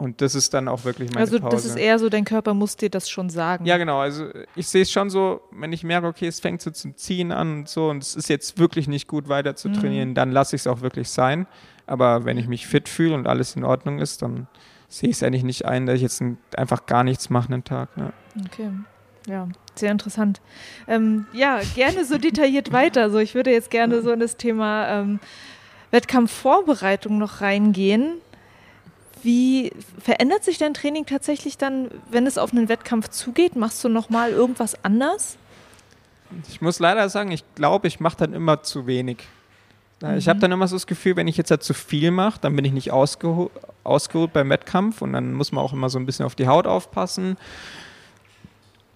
Und das ist dann auch wirklich meine also, Pause. Also das ist eher so, dein Körper muss dir das schon sagen. Ja, genau. Also ich sehe es schon so, wenn ich merke, okay, es fängt so zum Ziehen an und so und es ist jetzt wirklich nicht gut weiter zu trainieren, mhm. dann lasse ich es auch wirklich sein. Aber wenn ich mich fit fühle und alles in Ordnung ist, dann sehe ich es eigentlich nicht ein, dass ich jetzt einfach gar nichts mache einen Tag. Ja. Okay. Ja, sehr interessant. Ähm, ja, gerne so detailliert weiter. Also ich würde jetzt gerne so in das Thema ähm, Wettkampfvorbereitung noch reingehen. Wie verändert sich dein Training tatsächlich dann, wenn es auf einen Wettkampf zugeht? Machst du nochmal irgendwas anders? Ich muss leider sagen, ich glaube, ich mache dann immer zu wenig. Mhm. Ich habe dann immer so das Gefühl, wenn ich jetzt halt zu viel mache, dann bin ich nicht ausgehu ausgeruht beim Wettkampf und dann muss man auch immer so ein bisschen auf die Haut aufpassen.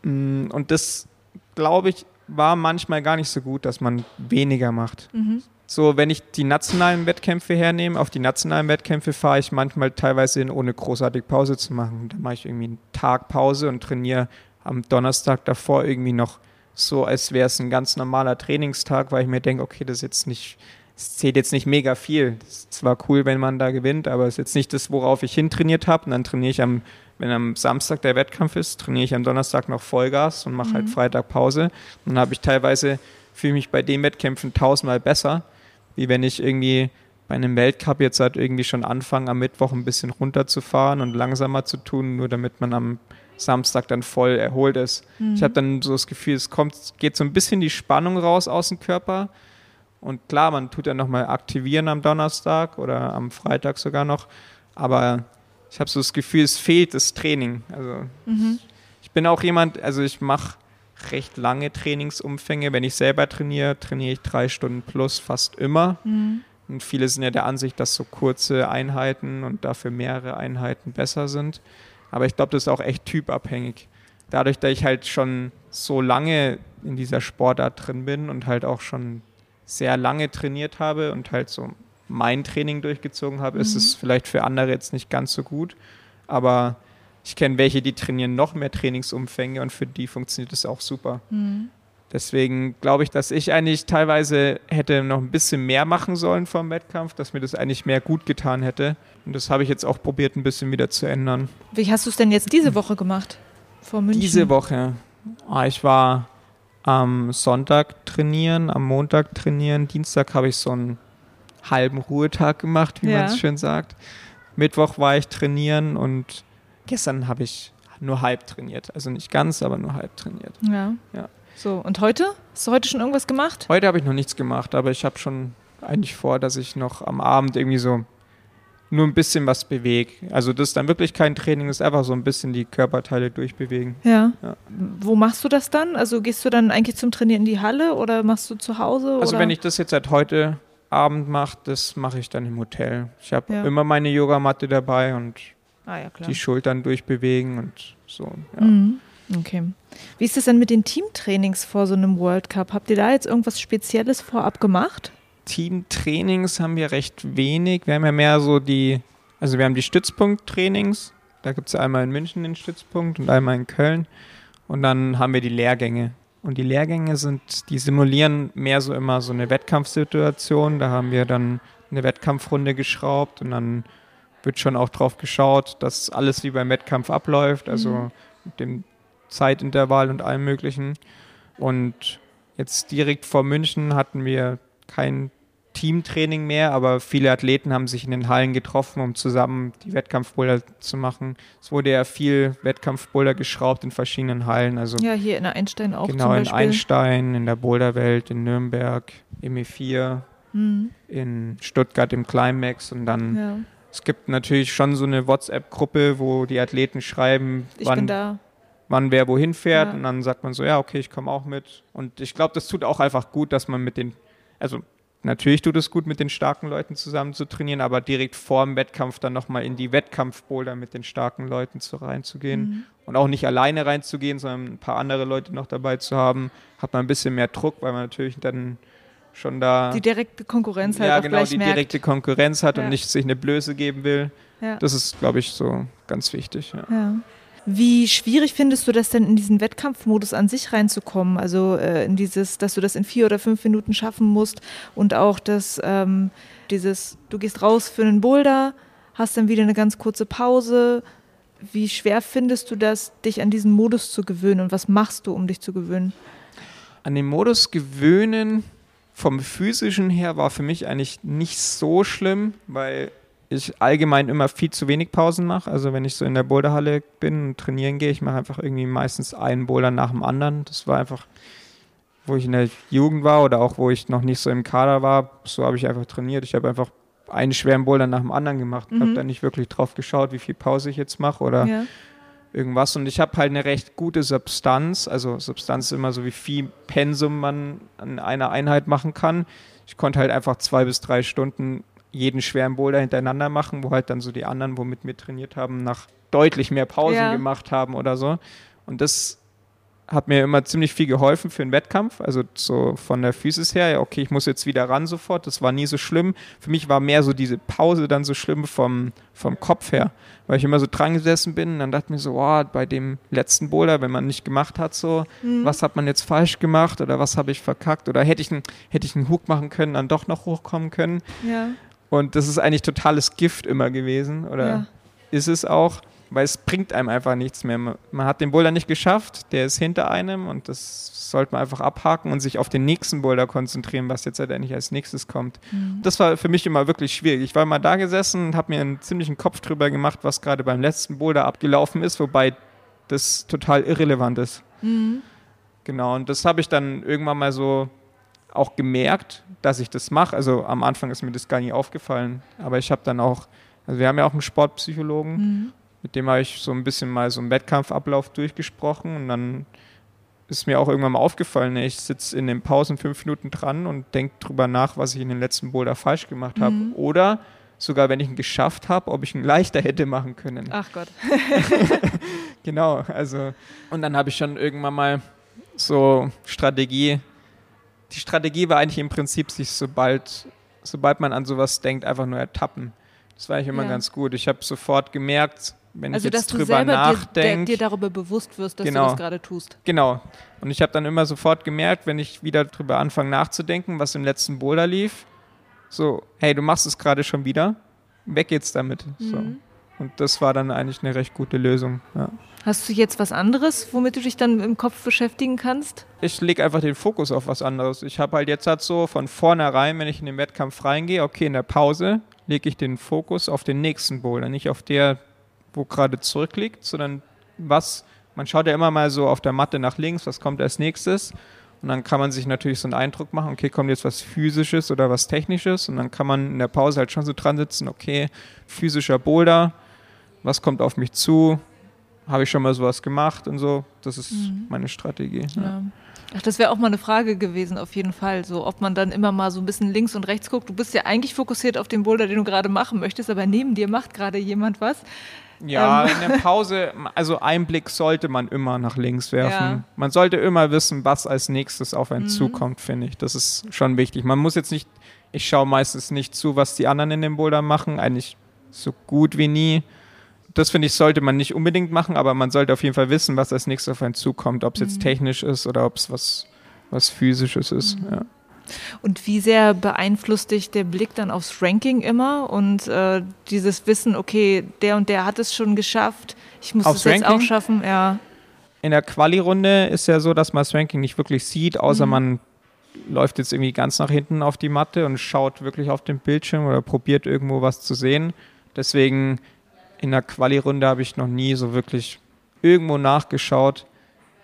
Mm, und das, glaube ich, war manchmal gar nicht so gut, dass man weniger macht. Mhm. So, wenn ich die nationalen Wettkämpfe hernehme, auf die nationalen Wettkämpfe fahre ich manchmal teilweise hin, ohne großartig Pause zu machen. Da mache ich irgendwie einen Tag Pause und trainiere am Donnerstag davor irgendwie noch so, als wäre es ein ganz normaler Trainingstag, weil ich mir denke, okay, das ist jetzt nicht, es zählt jetzt nicht mega viel. Es ist zwar cool, wenn man da gewinnt, aber es ist jetzt nicht das, worauf ich hintrainiert habe. Und dann trainiere ich am, wenn am Samstag der Wettkampf ist, trainiere ich am Donnerstag noch Vollgas und mache halt mhm. halt Freitag Pause. Und dann habe ich teilweise, fühle mich bei den Wettkämpfen tausendmal besser, wie wenn ich irgendwie bei einem Weltcup jetzt halt irgendwie schon anfange, am Mittwoch ein bisschen runterzufahren und langsamer zu tun, nur damit man am Samstag dann voll erholt ist. Mhm. Ich habe dann so das Gefühl, es kommt, geht so ein bisschen die Spannung raus aus dem Körper. Und klar, man tut ja nochmal aktivieren am Donnerstag oder am Freitag sogar noch. Aber ich habe so das Gefühl, es fehlt das Training. Also mhm. ich bin auch jemand, also ich mache recht lange Trainingsumfänge. Wenn ich selber trainiere, trainiere ich drei Stunden plus fast immer. Mhm. Und viele sind ja der Ansicht, dass so kurze Einheiten und dafür mehrere Einheiten besser sind. Aber ich glaube, das ist auch echt typabhängig. Dadurch, dass ich halt schon so lange in dieser Sportart drin bin und halt auch schon sehr lange trainiert habe und halt so mein Training durchgezogen habe, mhm. ist es vielleicht für andere jetzt nicht ganz so gut. Aber ich kenne welche, die trainieren noch mehr Trainingsumfänge und für die funktioniert es auch super. Mhm. Deswegen glaube ich, dass ich eigentlich teilweise hätte noch ein bisschen mehr machen sollen vom Wettkampf, dass mir das eigentlich mehr gut getan hätte. Und das habe ich jetzt auch probiert, ein bisschen wieder zu ändern. Wie hast du es denn jetzt diese Woche gemacht? Vor München? Diese Woche. Ah, ich war am Sonntag trainieren, am Montag trainieren, Dienstag habe ich so einen halben Ruhetag gemacht, wie ja. man es schön sagt. Mittwoch war ich trainieren und gestern habe ich nur halb trainiert. Also nicht ganz, aber nur halb trainiert. Ja. ja. So, und heute? Hast du heute schon irgendwas gemacht? Heute habe ich noch nichts gemacht, aber ich habe schon eigentlich vor, dass ich noch am Abend irgendwie so nur ein bisschen was bewege. Also das ist dann wirklich kein Training, das ist einfach so ein bisschen die Körperteile durchbewegen. Ja. ja. Wo machst du das dann? Also gehst du dann eigentlich zum Trainieren in die Halle oder machst du zu Hause? Also oder? wenn ich das jetzt seit heute Abend mache, das mache ich dann im Hotel. Ich habe ja. immer meine Yogamatte dabei und ah, ja, die Schultern durchbewegen und so. Mhm. Okay. Wie ist es denn mit den Teamtrainings vor so einem World Cup? Habt ihr da jetzt irgendwas Spezielles vorab gemacht? Teamtrainings haben wir recht wenig. Wir haben ja mehr so die, also wir haben die Stützpunkttrainings. Da gibt es einmal in München den Stützpunkt und einmal in Köln. Und dann haben wir die Lehrgänge. Und die Lehrgänge sind, die simulieren mehr so immer so eine Wettkampfsituation. Da haben wir dann eine Wettkampfrunde geschraubt und dann wird schon auch drauf geschaut, dass alles wie beim Wettkampf abläuft. Also mhm. mit dem Zeitintervall und allem Möglichen. Und jetzt direkt vor München hatten wir kein Teamtraining mehr, aber viele Athleten haben sich in den Hallen getroffen, um zusammen die Wettkampfboulder zu machen. Es wurde ja viel Wettkampfboulder geschraubt in verschiedenen Hallen. Also ja, hier in der Einstein auch. Genau, in Einstein, in der Boulderwelt, in Nürnberg, im E4, mhm. in Stuttgart im Climax und dann. Ja. Es gibt natürlich schon so eine WhatsApp-Gruppe, wo die Athleten schreiben, ich wann, bin da wann wer wohin fährt ja. und dann sagt man so, ja, okay, ich komme auch mit. Und ich glaube, das tut auch einfach gut, dass man mit den, also natürlich tut es gut, mit den starken Leuten zusammen zu trainieren, aber direkt vor dem Wettkampf dann nochmal in die Wettkampfboulder mit den starken Leuten zu reinzugehen mhm. und auch nicht alleine reinzugehen, sondern ein paar andere Leute noch dabei zu haben, hat man ein bisschen mehr Druck, weil man natürlich dann schon da die direkte Konkurrenz halt ja genau die merkt. direkte Konkurrenz hat ja. und nicht sich eine Blöße geben will. Ja. Das ist, glaube ich, so ganz wichtig. Ja. ja. Wie schwierig findest du das denn, in diesen Wettkampfmodus an sich reinzukommen? Also äh, in dieses, dass du das in vier oder fünf Minuten schaffen musst und auch das, ähm, dieses, du gehst raus für einen Boulder, hast dann wieder eine ganz kurze Pause. Wie schwer findest du das, dich an diesen Modus zu gewöhnen und was machst du, um dich zu gewöhnen? An den Modus gewöhnen vom physischen her war für mich eigentlich nicht so schlimm, weil ich allgemein immer viel zu wenig Pausen mache. Also wenn ich so in der Boulderhalle bin und trainieren gehe, ich mache einfach irgendwie meistens einen Boulder nach dem anderen. Das war einfach, wo ich in der Jugend war oder auch wo ich noch nicht so im Kader war, so habe ich einfach trainiert. Ich habe einfach einen schweren Boulder nach dem anderen gemacht. Mhm. Habe da nicht wirklich drauf geschaut, wie viel Pause ich jetzt mache oder ja. irgendwas. Und ich habe halt eine recht gute Substanz. Also Substanz ist immer so, wie viel Pensum man an einer Einheit machen kann. Ich konnte halt einfach zwei bis drei Stunden jeden schweren Boulder hintereinander machen, wo halt dann so die anderen, wo mit mir trainiert haben, nach deutlich mehr Pausen ja. gemacht haben oder so. Und das hat mir immer ziemlich viel geholfen für einen Wettkampf. Also so von der Physis her, ja, okay, ich muss jetzt wieder ran sofort. Das war nie so schlimm. Für mich war mehr so diese Pause dann so schlimm vom, vom Kopf her, weil ich immer so dran gesessen bin und dann dachte ich mir so, oh, bei dem letzten Boulder, wenn man nicht gemacht hat, so, mhm. was hat man jetzt falsch gemacht oder was habe ich verkackt oder hätte ich, einen, hätte ich einen Hook machen können, dann doch noch hochkommen können. Ja. Und das ist eigentlich totales Gift immer gewesen oder ja. ist es auch weil es bringt einem einfach nichts mehr. Man hat den Boulder nicht geschafft, der ist hinter einem und das sollte man einfach abhaken und sich auf den nächsten Boulder konzentrieren, was jetzt letztendlich als nächstes kommt. Mhm. Das war für mich immer wirklich schwierig. Ich war mal da gesessen und habe mir einen ziemlichen Kopf drüber gemacht, was gerade beim letzten Boulder abgelaufen ist, wobei das total irrelevant ist. Mhm. Genau, und das habe ich dann irgendwann mal so auch gemerkt, dass ich das mache. Also am Anfang ist mir das gar nicht aufgefallen, aber ich habe dann auch, also wir haben ja auch einen Sportpsychologen mhm mit dem habe ich so ein bisschen mal so einen Wettkampfablauf durchgesprochen und dann ist mir auch irgendwann mal aufgefallen, ich sitze in den Pausen fünf Minuten dran und denke drüber nach, was ich in den letzten Boulder falsch gemacht habe. Mhm. Oder sogar, wenn ich ihn geschafft habe, ob ich ihn leichter hätte machen können. Ach Gott. genau, also und dann habe ich schon irgendwann mal so Strategie. Die Strategie war eigentlich im Prinzip, sich sobald, sobald man an sowas denkt, einfach nur ertappen. Das war eigentlich immer ja. ganz gut. Ich habe sofort gemerkt, wenn also, ich jetzt drüber nachdenke. Dir, dir, darüber bewusst wirst, dass genau, du das gerade tust. Genau. Und ich habe dann immer sofort gemerkt, wenn ich wieder drüber anfange nachzudenken, was im letzten Boulder lief, so, hey, du machst es gerade schon wieder, weg geht's damit. Mhm. So. Und das war dann eigentlich eine recht gute Lösung. Ja. Hast du jetzt was anderes, womit du dich dann im Kopf beschäftigen kannst? Ich lege einfach den Fokus auf was anderes. Ich habe halt jetzt halt so von vornherein, wenn ich in den Wettkampf reingehe, okay, in der Pause lege ich den Fokus auf den nächsten Boulder, nicht auf der, wo gerade zurückliegt, sondern was, man schaut ja immer mal so auf der Matte nach links, was kommt als nächstes. Und dann kann man sich natürlich so einen Eindruck machen, okay, kommt jetzt was Physisches oder was Technisches. Und dann kann man in der Pause halt schon so dran sitzen, okay, physischer Boulder, was kommt auf mich zu? Habe ich schon mal sowas gemacht und so. Das ist mhm. meine Strategie. Ja. Ja. Ach, das wäre auch mal eine Frage gewesen, auf jeden Fall. So, ob man dann immer mal so ein bisschen links und rechts guckt. Du bist ja eigentlich fokussiert auf den Boulder, den du gerade machen möchtest, aber neben dir macht gerade jemand was. Ja, ähm. in der Pause, also ein Blick sollte man immer nach links werfen. Ja. Man sollte immer wissen, was als nächstes auf einen mhm. zukommt, finde ich. Das ist schon wichtig. Man muss jetzt nicht, ich schaue meistens nicht zu, was die anderen in dem Boulder machen, eigentlich so gut wie nie. Das finde ich, sollte man nicht unbedingt machen, aber man sollte auf jeden Fall wissen, was als nächstes auf einen zukommt, ob es mhm. jetzt technisch ist oder ob es was, was physisches ist. Mhm. Ja. Und wie sehr beeinflusst dich der Blick dann aufs Ranking immer und äh, dieses Wissen, okay, der und der hat es schon geschafft, ich muss es jetzt auch schaffen, ja. In der Quali-Runde ist ja so, dass man das Ranking nicht wirklich sieht, außer mhm. man läuft jetzt irgendwie ganz nach hinten auf die Matte und schaut wirklich auf den Bildschirm oder probiert irgendwo was zu sehen. Deswegen in der Quali-Runde habe ich noch nie so wirklich irgendwo nachgeschaut,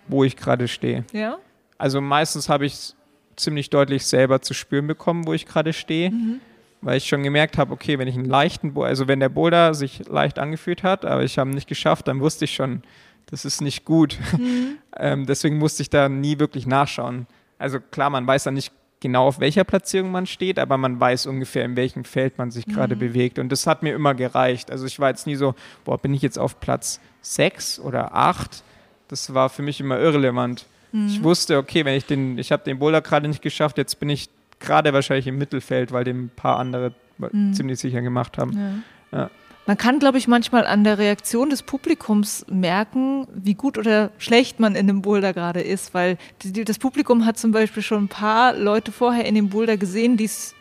wo ich gerade stehe. Ja. Also meistens habe ich ziemlich deutlich selber zu spüren bekommen, wo ich gerade stehe. Mhm. Weil ich schon gemerkt habe, okay, wenn ich einen leichten, Boulder, also wenn der Boulder sich leicht angefühlt hat, aber ich habe ihn nicht geschafft, dann wusste ich schon, das ist nicht gut. Mhm. ähm, deswegen musste ich da nie wirklich nachschauen. Also klar, man weiß dann nicht genau, auf welcher Platzierung man steht, aber man weiß ungefähr, in welchem Feld man sich gerade mhm. bewegt. Und das hat mir immer gereicht. Also ich war jetzt nie so, boah, bin ich jetzt auf Platz sechs oder acht? Das war für mich immer irrelevant. Mhm. Ich wusste, okay, wenn ich den, ich habe den Boulder gerade nicht geschafft, jetzt bin ich gerade wahrscheinlich im Mittelfeld, weil dem ein paar andere mhm. ziemlich sicher gemacht haben. Ja. Ja. Man kann, glaube ich, manchmal an der Reaktion des Publikums merken, wie gut oder schlecht man in dem Boulder gerade ist, weil das Publikum hat zum Beispiel schon ein paar Leute vorher in dem Boulder gesehen, die es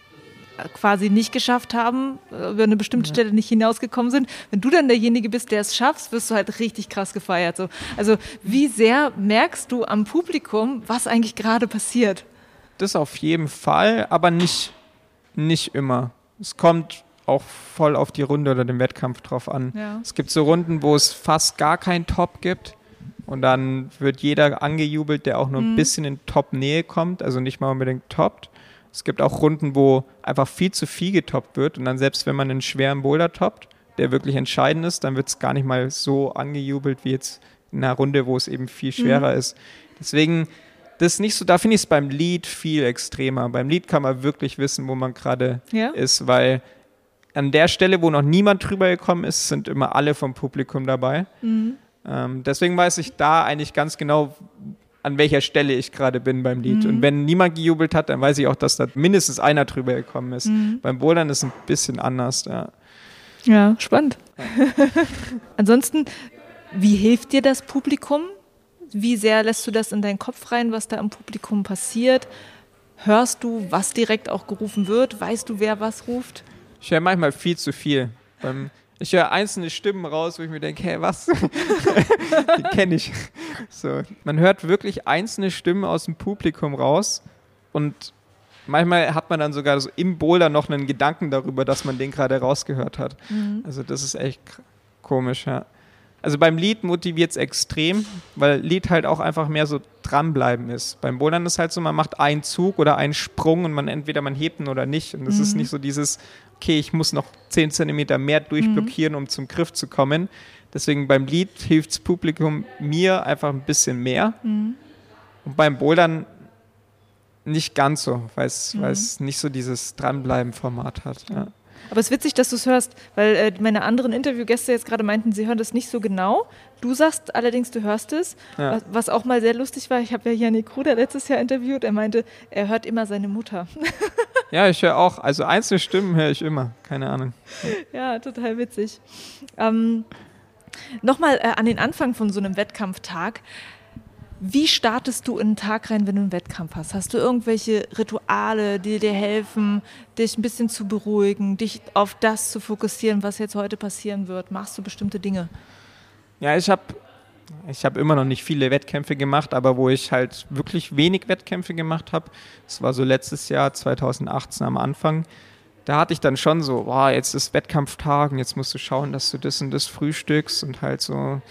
quasi nicht geschafft haben, äh, über eine bestimmte ja. Stelle nicht hinausgekommen sind. Wenn du dann derjenige bist, der es schafft, wirst du halt richtig krass gefeiert. So. Also wie sehr merkst du am Publikum, was eigentlich gerade passiert? das auf jeden Fall, aber nicht, nicht immer. Es kommt auch voll auf die Runde oder den Wettkampf drauf an. Ja. Es gibt so Runden, wo es fast gar keinen Top gibt. Und dann wird jeder angejubelt, der auch nur ein bisschen in Top-Nähe kommt, also nicht mal unbedingt toppt. Es gibt auch Runden, wo einfach viel zu viel getoppt wird. Und dann selbst wenn man einen schweren Boulder toppt, der wirklich entscheidend ist, dann wird es gar nicht mal so angejubelt wie jetzt in einer Runde, wo es eben viel schwerer ist. Deswegen, das ist nicht so, da finde ich es beim Lied viel extremer. Beim Lied kann man wirklich wissen, wo man gerade Ja? ist, weil an der Stelle, wo noch niemand drüber gekommen ist, sind immer alle vom Publikum dabei. Ähm, deswegen weiß ich da eigentlich ganz genau, an welcher Stelle ich gerade bin beim Lied. Und wenn niemand gejubelt hat, dann weiß ich auch, dass da mindestens einer drüber gekommen ist. Beim Bouldern ist es ein bisschen anders, ja. Ja, spannend. Ansonsten, wie hilft dir das Publikum? Wie sehr lässt du das in deinen Kopf rein, was da im Publikum passiert? Hörst du, was direkt auch gerufen wird? Weißt du, wer was ruft? Ich höre manchmal viel zu viel. Ich höre einzelne Stimmen raus, wo ich mir denke, hey, was? Die kenne ich. So. Man hört wirklich einzelne Stimmen aus dem Publikum raus und manchmal hat man dann sogar so im Boulder noch einen Gedanken darüber, dass man den gerade rausgehört hat. Also das ist echt komisch, ja. Also beim Lied motiviert es extrem, weil Lied halt auch einfach mehr so dranbleiben ist. Beim Bouldern ist halt so, man macht einen Zug oder einen Sprung und man entweder man hebt ihn oder nicht. Und das ist nicht so dieses, okay, ich muss noch 10 Zentimeter mehr durchblockieren, um zum Griff zu kommen. Deswegen beim Lied hilft das Publikum mir einfach ein bisschen mehr. Und beim Bouldern nicht ganz so, weil es es nicht so dieses Dranbleiben-Format hat. Ja. Aber es ist witzig, dass du es hörst, weil äh, meine anderen Interviewgäste jetzt gerade meinten, sie hören das nicht so genau. Du sagst allerdings, du hörst es. Ja. Was, was auch mal sehr lustig war, ich habe ja Janik Kruder letztes Jahr interviewt, er meinte, er hört immer seine Mutter. Ja, ich höre auch, also einzelne Stimmen höre ich immer, keine Ahnung. Ja, total witzig. Ähm, Nochmal äh, an den Anfang von so einem Wettkampftag. Wie startest du in den Tag rein, wenn du einen Wettkampf hast? Hast du irgendwelche Rituale, die dir helfen, dich ein bisschen zu beruhigen, dich auf das zu fokussieren, was jetzt heute passieren wird? Machst du bestimmte Dinge? Ja, ich habe ich hab immer noch nicht viele Wettkämpfe gemacht, aber wo ich halt wirklich wenig Wettkämpfe gemacht habe, das war so letztes Jahr, 2018 am Anfang, da hatte ich dann schon so, boah, jetzt ist Wettkampftag und jetzt musst du schauen, dass du das und das frühstückst und halt so,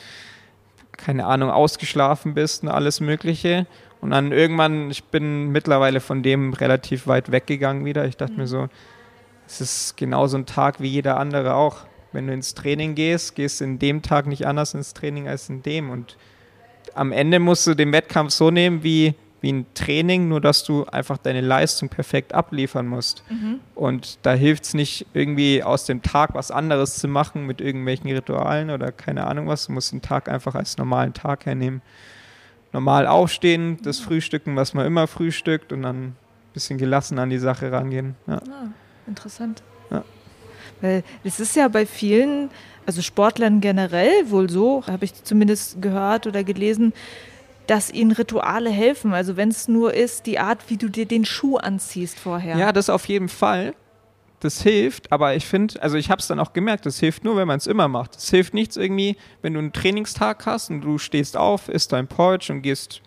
keine Ahnung, ausgeschlafen bist und alles Mögliche. Und dann irgendwann, ich bin mittlerweile von dem relativ weit weggegangen wieder. Ich dachte mir so, es ist genauso ein Tag wie jeder andere auch. Wenn du ins Training gehst, gehst du in dem Tag nicht anders ins Training als in dem. Und am Ende musst du den Wettkampf so nehmen wie, wie ein Training, nur dass du einfach deine Leistung perfekt abliefern musst. Und da hilft es nicht, irgendwie aus dem Tag was anderes zu machen mit irgendwelchen Ritualen oder keine Ahnung was. Du musst den Tag einfach als normalen Tag hernehmen. Normal aufstehen, das Frühstücken, was man immer frühstückt und dann ein bisschen gelassen an die Sache rangehen. Ja. Ah, interessant. Ja. Weil es ist ja bei vielen, also Sportlern generell wohl so, habe ich zumindest gehört oder gelesen, dass ihnen Rituale helfen. Also wenn es nur ist, die Art, wie du dir den Schuh anziehst vorher. Ja, das auf jeden Fall. Das hilft, aber ich finde, also ich habe es dann auch gemerkt, das hilft nur, wenn man es immer macht. Es hilft nichts irgendwie, wenn du einen Trainingstag hast und du stehst auf, isst dein Porridge und gehst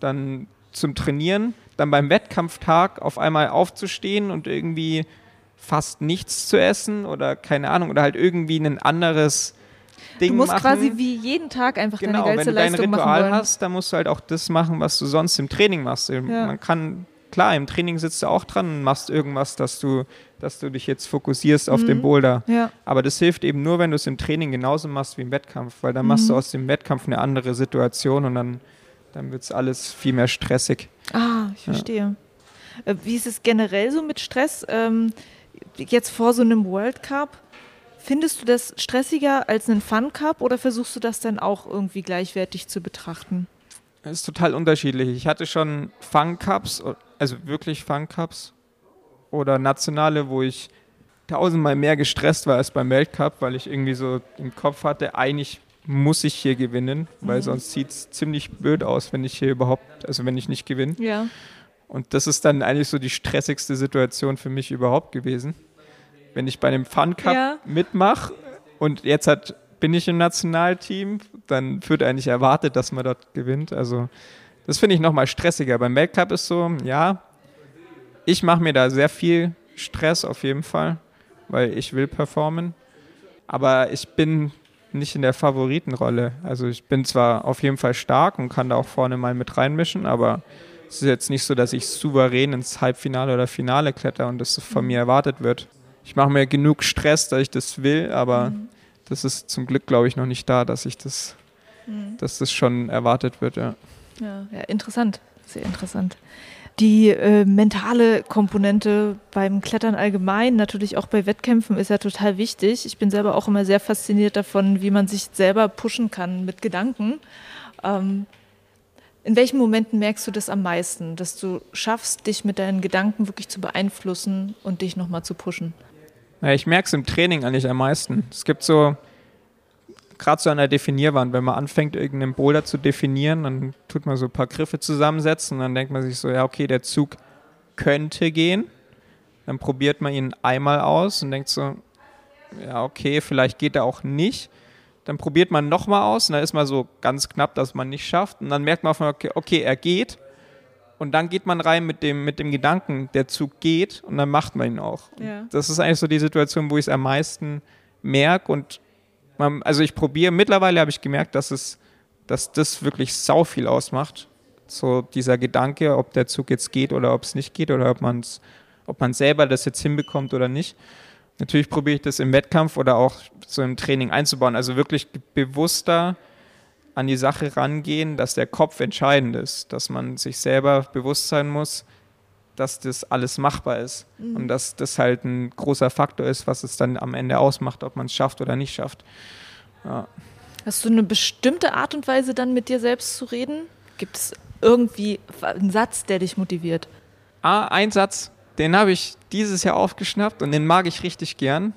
dann zum Trainieren, dann beim Wettkampftag auf einmal aufzustehen und irgendwie fast nichts zu essen oder keine Ahnung, oder halt irgendwie ein anderes Ding du musst machen. quasi wie jeden Tag einfach Genau, deine wenn geilste du dein Leistung machen Ritual wollen. hast, dann musst du halt auch das machen, was du sonst im Training machst. Man kann, klar, im Training sitzt du auch dran und machst irgendwas, dass du, dass du dich jetzt fokussierst auf den Boulder. Ja. Aber das hilft eben nur, wenn du es im Training genauso machst wie im Wettkampf, weil dann machst du aus dem Wettkampf eine andere Situation und dann, dann wird es alles viel mehr stressig. Ah, ich verstehe. Äh, Wie ist es generell so mit Stress? Ähm, jetzt vor so einem World Cup, findest du das stressiger als einen Fun Cup oder versuchst du das dann auch irgendwie gleichwertig zu betrachten? Es ist total unterschiedlich. Ich hatte schon Fun-Cups, also wirklich Fun-Cups oder nationale, wo ich tausendmal mehr gestresst war als beim Weltcup, weil ich irgendwie so im Kopf hatte, eigentlich muss ich hier gewinnen, weil sonst sieht es ziemlich blöd aus, wenn ich hier überhaupt, also wenn ich nicht gewinne. Ja. Und das ist dann eigentlich so die stressigste Situation für mich überhaupt gewesen. Wenn ich bei einem Fun Cup Ja. mitmache und jetzt hat, bin ich im Nationalteam, dann wird eigentlich erwartet, dass man dort gewinnt. Also das finde ich nochmal stressiger. Beim Weltcup ist so, ja, ich mache mir da sehr viel Stress auf jeden Fall, weil ich will performen. Aber ich bin nicht in der Favoritenrolle. Also ich bin zwar auf jeden Fall stark und kann da auch vorne mal mit reinmischen, aber es ist jetzt nicht so, dass ich souverän ins Halbfinale oder Finale kletter und das von mir erwartet wird. Ich mache mir genug Stress, dass ich das will, aber mhm. das ist zum Glück, glaube ich, noch nicht da, dass ich das, mhm. dass das schon erwartet wird, ja. Ja, ja interessant. Sehr interessant die äh, mentale Komponente beim Klettern allgemein, natürlich auch bei Wettkämpfen, ist ja total wichtig. Ich bin selber auch immer sehr fasziniert davon, wie man sich selber pushen kann mit Gedanken. Ähm, in welchen Momenten merkst du das am meisten, dass du schaffst, dich mit deinen Gedanken wirklich zu beeinflussen und dich nochmal zu pushen? Ich merke es im Training eigentlich am meisten. Es gibt so gerade so an der Definierwand, wenn man anfängt, irgendeinen Boulder zu definieren, dann tut man so ein paar Griffe zusammensetzen und dann denkt man sich so, ja, okay, der Zug könnte gehen. Dann probiert man ihn einmal aus und denkt so, ja, okay, vielleicht geht er auch nicht. Dann probiert man nochmal aus und dann ist man so ganz knapp, dass man nicht schafft. Und dann merkt man, okay, okay, er geht. Und dann geht man rein mit dem, mit dem Gedanken, der Zug geht und dann macht man ihn auch. Ja. Das ist eigentlich so die Situation, wo ich es am meisten merke und man, also ich probiere, mittlerweile habe ich gemerkt, dass es, dass das wirklich sau viel ausmacht. So dieser Gedanke, ob der Zug jetzt geht oder ob es nicht geht oder ob man ob man selber das jetzt hinbekommt oder nicht. Natürlich probiere ich das im Wettkampf oder auch so im Training einzubauen. Also wirklich bewusster an die Sache rangehen, dass der Kopf entscheidend ist, dass man sich selber bewusst sein muss, dass das alles machbar ist mhm. und dass das halt ein großer Faktor ist, was es dann am Ende ausmacht, ob man es schafft oder nicht schafft. Ja. Hast du eine bestimmte Art und Weise dann mit dir selbst zu reden? Gibt es irgendwie einen Satz, der dich motiviert? Ah, ein Satz, den habe ich dieses Jahr aufgeschnappt und den mag ich richtig gern.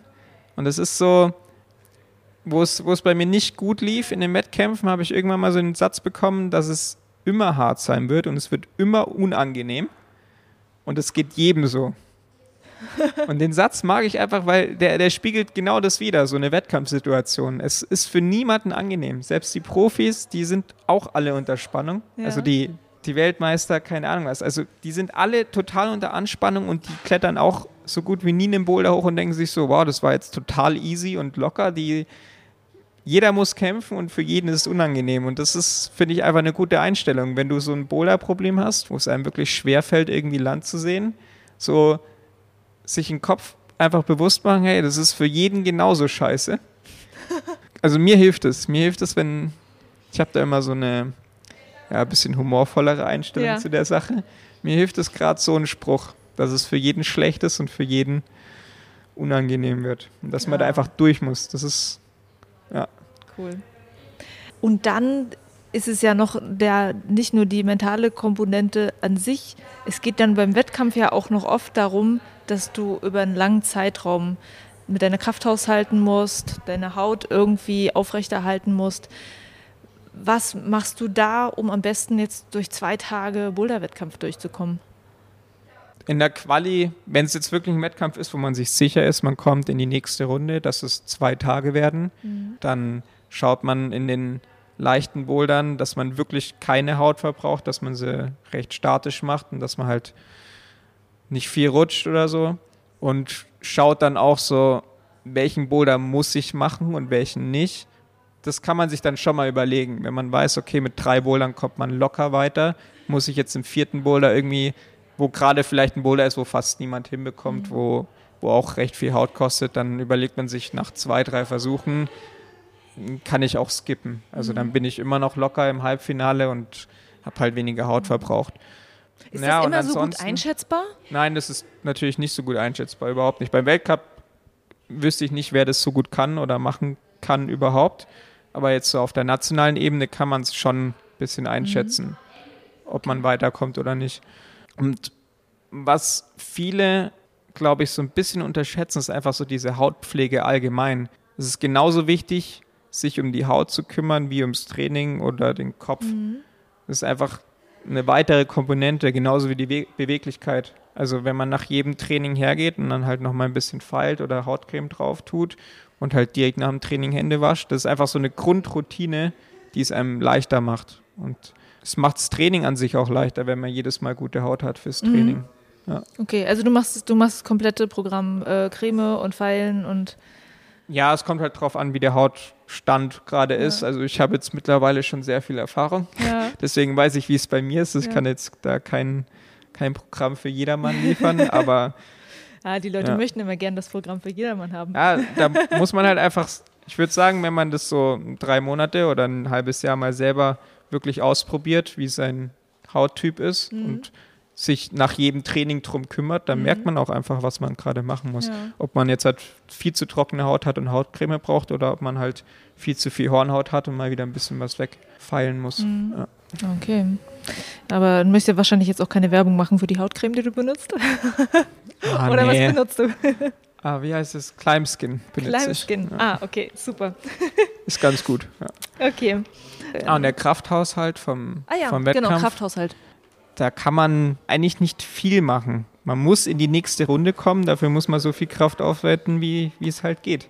Und es ist so, wo es, wo es bei mir nicht gut lief in den Wettkämpfen, habe ich irgendwann mal so einen Satz bekommen, dass es immer hart sein wird und es wird immer unangenehm. Und es geht jedem so. Und den Satz mag ich einfach, weil der, der spiegelt genau das wieder, so eine Wettkampfsituation. Es ist für niemanden angenehm. Selbst die Profis, die sind auch alle unter Spannung. Ja. Also die, die Weltmeister, keine Ahnung was. Also die sind alle total unter Anspannung und die klettern auch so gut wie nie einen Boulder hoch und denken sich so, wow, das war jetzt total easy und locker. Die, jeder muss kämpfen und für jeden ist es unangenehm. Und das ist, finde ich, einfach eine gute Einstellung. Wenn du so ein Boulder-Problem hast, wo es einem wirklich schwerfällt, irgendwie Land zu sehen, so sich im Kopf einfach bewusst machen, hey, das ist für jeden genauso scheiße. Also mir hilft es. Mir hilft es, wenn ich habe da immer so eine ja, bisschen humorvollere Einstellung ja. zu der Sache. Mir hilft es gerade so ein Spruch, dass es für jeden schlecht ist und für jeden unangenehm wird. Und dass ja. man da einfach durch muss. Das ist ja. Cool. Und dann ist es ja noch der, nicht nur die mentale Komponente an sich, es geht dann beim Wettkampf ja auch noch oft darum, dass du über einen langen Zeitraum mit deiner Kraft haushalten musst, deine Haut irgendwie aufrechterhalten musst. Was machst du da, um am besten jetzt durch zwei Tage Boulder-Wettkampf durchzukommen? in der Quali, wenn es jetzt wirklich ein Wettkampf ist, wo man sich sicher ist, man kommt in die nächste Runde, dass es zwei Tage werden, mhm. dann schaut man in den leichten Bouldern, dass man wirklich keine Haut verbraucht, dass man sie recht statisch macht und dass man halt nicht viel rutscht oder so. Und schaut dann auch so, welchen Boulder muss ich machen und welchen nicht. Das kann man sich dann schon mal überlegen. Wenn man weiß, okay, mit drei Bouldern kommt man locker weiter, muss ich jetzt im vierten Boulder irgendwie wo gerade vielleicht ein Boulder ist, wo fast niemand hinbekommt, mhm. wo, wo auch recht viel Haut kostet, dann überlegt man sich nach zwei, drei Versuchen, kann ich auch skippen. Also mhm. dann bin ich immer noch locker im Halbfinale und habe halt weniger Haut mhm. verbraucht. Ist ja, das immer so gut einschätzbar? Nein, das ist natürlich nicht so gut einschätzbar, überhaupt nicht. Beim Weltcup wüsste ich nicht, wer das so gut kann oder machen kann überhaupt. Aber jetzt so auf der nationalen Ebene kann man es schon ein bisschen einschätzen, mhm. ob man weiterkommt oder nicht. Und was viele, glaube ich, so ein bisschen unterschätzen, ist einfach so diese Hautpflege allgemein. Es ist genauso wichtig, sich um die Haut zu kümmern, wie ums Training oder den Kopf. Mhm. Das ist einfach eine weitere Komponente, genauso wie die We Beweglichkeit. Also wenn man nach jedem Training hergeht und dann halt nochmal ein bisschen feilt oder Hautcreme drauf tut und halt direkt nach dem Training Hände wascht, das ist einfach so eine Grundroutine, die es einem leichter macht. Und es macht das Training an sich auch leichter, wenn man jedes Mal gute Haut hat fürs mhm. Training. Ja. Okay, also du machst, du machst das komplette Programm äh, Creme und Pfeilen und Ja, es kommt halt drauf an, wie der Hautstand gerade ist. Also ich habe jetzt mittlerweile schon sehr viel Erfahrung. ja. Deswegen weiß ich, wie es bei mir ist. Ich Ja. kann jetzt da kein, kein Programm für jedermann liefern, aber Ah, die Leute Ja. möchten immer gern das Programm für jedermann haben. ja, da muss man halt einfach, ich würde sagen, wenn man das so drei Monate oder ein halbes Jahr mal selber wirklich ausprobiert, wie sein Hauttyp ist Mhm. und sich nach jedem Training drum kümmert, dann Mhm. merkt man auch einfach, was man gerade machen muss. Ja. Ob man jetzt halt viel zu trockene Haut hat und Hautcreme braucht oder ob man halt viel zu viel Hornhaut hat und mal wieder ein bisschen was wegfeilen muss. Mhm. Ja. Okay. Aber du möchtest ja wahrscheinlich jetzt auch keine Werbung machen für die Hautcreme, die du benutzt. Ah, Oder nee. was benutzt du? Ah, wie heißt es? Climskin benutze ich. Skin. Ja. Ah, okay, super. Ist ganz gut. Ja. Okay. Ah, und der Krafthaushalt vom, Ah ja, vom Wettkampf, genau, Krafthaushalt. Da kann man eigentlich nicht viel machen. Man muss in die nächste Runde kommen, dafür muss man so viel Kraft aufwenden, wie, wie es halt geht.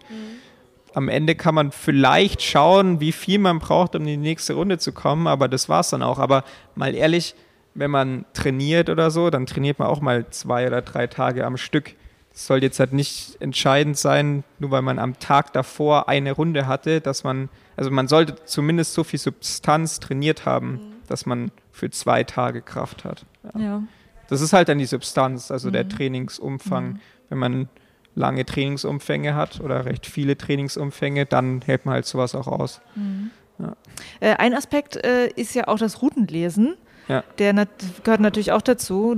Am Ende kann man vielleicht schauen, wie viel man braucht, um in die nächste Runde zu kommen, aber das war's dann auch. Aber mal ehrlich, wenn man trainiert oder so, dann trainiert man auch mal zwei oder drei Tage am Stück. Das soll jetzt halt nicht entscheidend sein, nur weil man am Tag davor eine Runde hatte, dass man, also man sollte zumindest so viel Substanz trainiert haben, dass man für zwei Tage Kraft hat. Ja. Ja. Das ist halt dann die Substanz, also der Mhm. Trainingsumfang. Mhm. Wenn man lange Trainingsumfänge hat oder recht viele Trainingsumfänge, dann hält man halt sowas auch aus. Mhm. Ja. Äh, ein Aspekt äh, ist ja auch das Routenlesen. Ja. Der nat gehört natürlich auch dazu.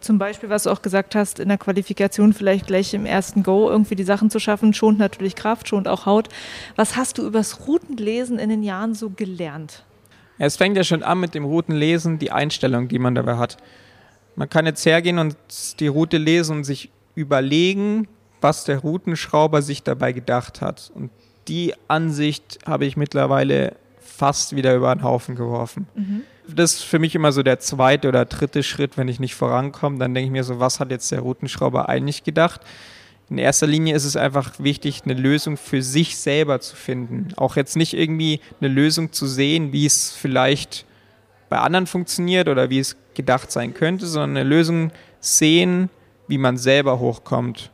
Zum Beispiel, was du auch gesagt hast, in der Qualifikation vielleicht gleich im ersten Go irgendwie die Sachen zu schaffen, schont natürlich Kraft, schont auch Haut. Was hast du übers Routenlesen in den Jahren so gelernt? Es fängt ja schon an mit dem Routenlesen, die Einstellung, die man dabei hat. Man kann jetzt hergehen und die Route lesen und sich überlegen, was der Routenschrauber sich dabei gedacht hat. Und die Ansicht habe ich mittlerweile fast wieder über den Haufen geworfen. Das ist für mich immer so der zweite oder dritte Schritt, wenn ich nicht vorankomme. Dann denke ich mir so, was hat jetzt der Routenschrauber eigentlich gedacht? In erster Linie ist es einfach wichtig, eine Lösung für sich selber zu finden. Auch jetzt nicht irgendwie eine Lösung zu sehen, wie es vielleicht bei anderen funktioniert oder wie es gedacht sein könnte, sondern eine Lösung sehen, wie man selber hochkommt.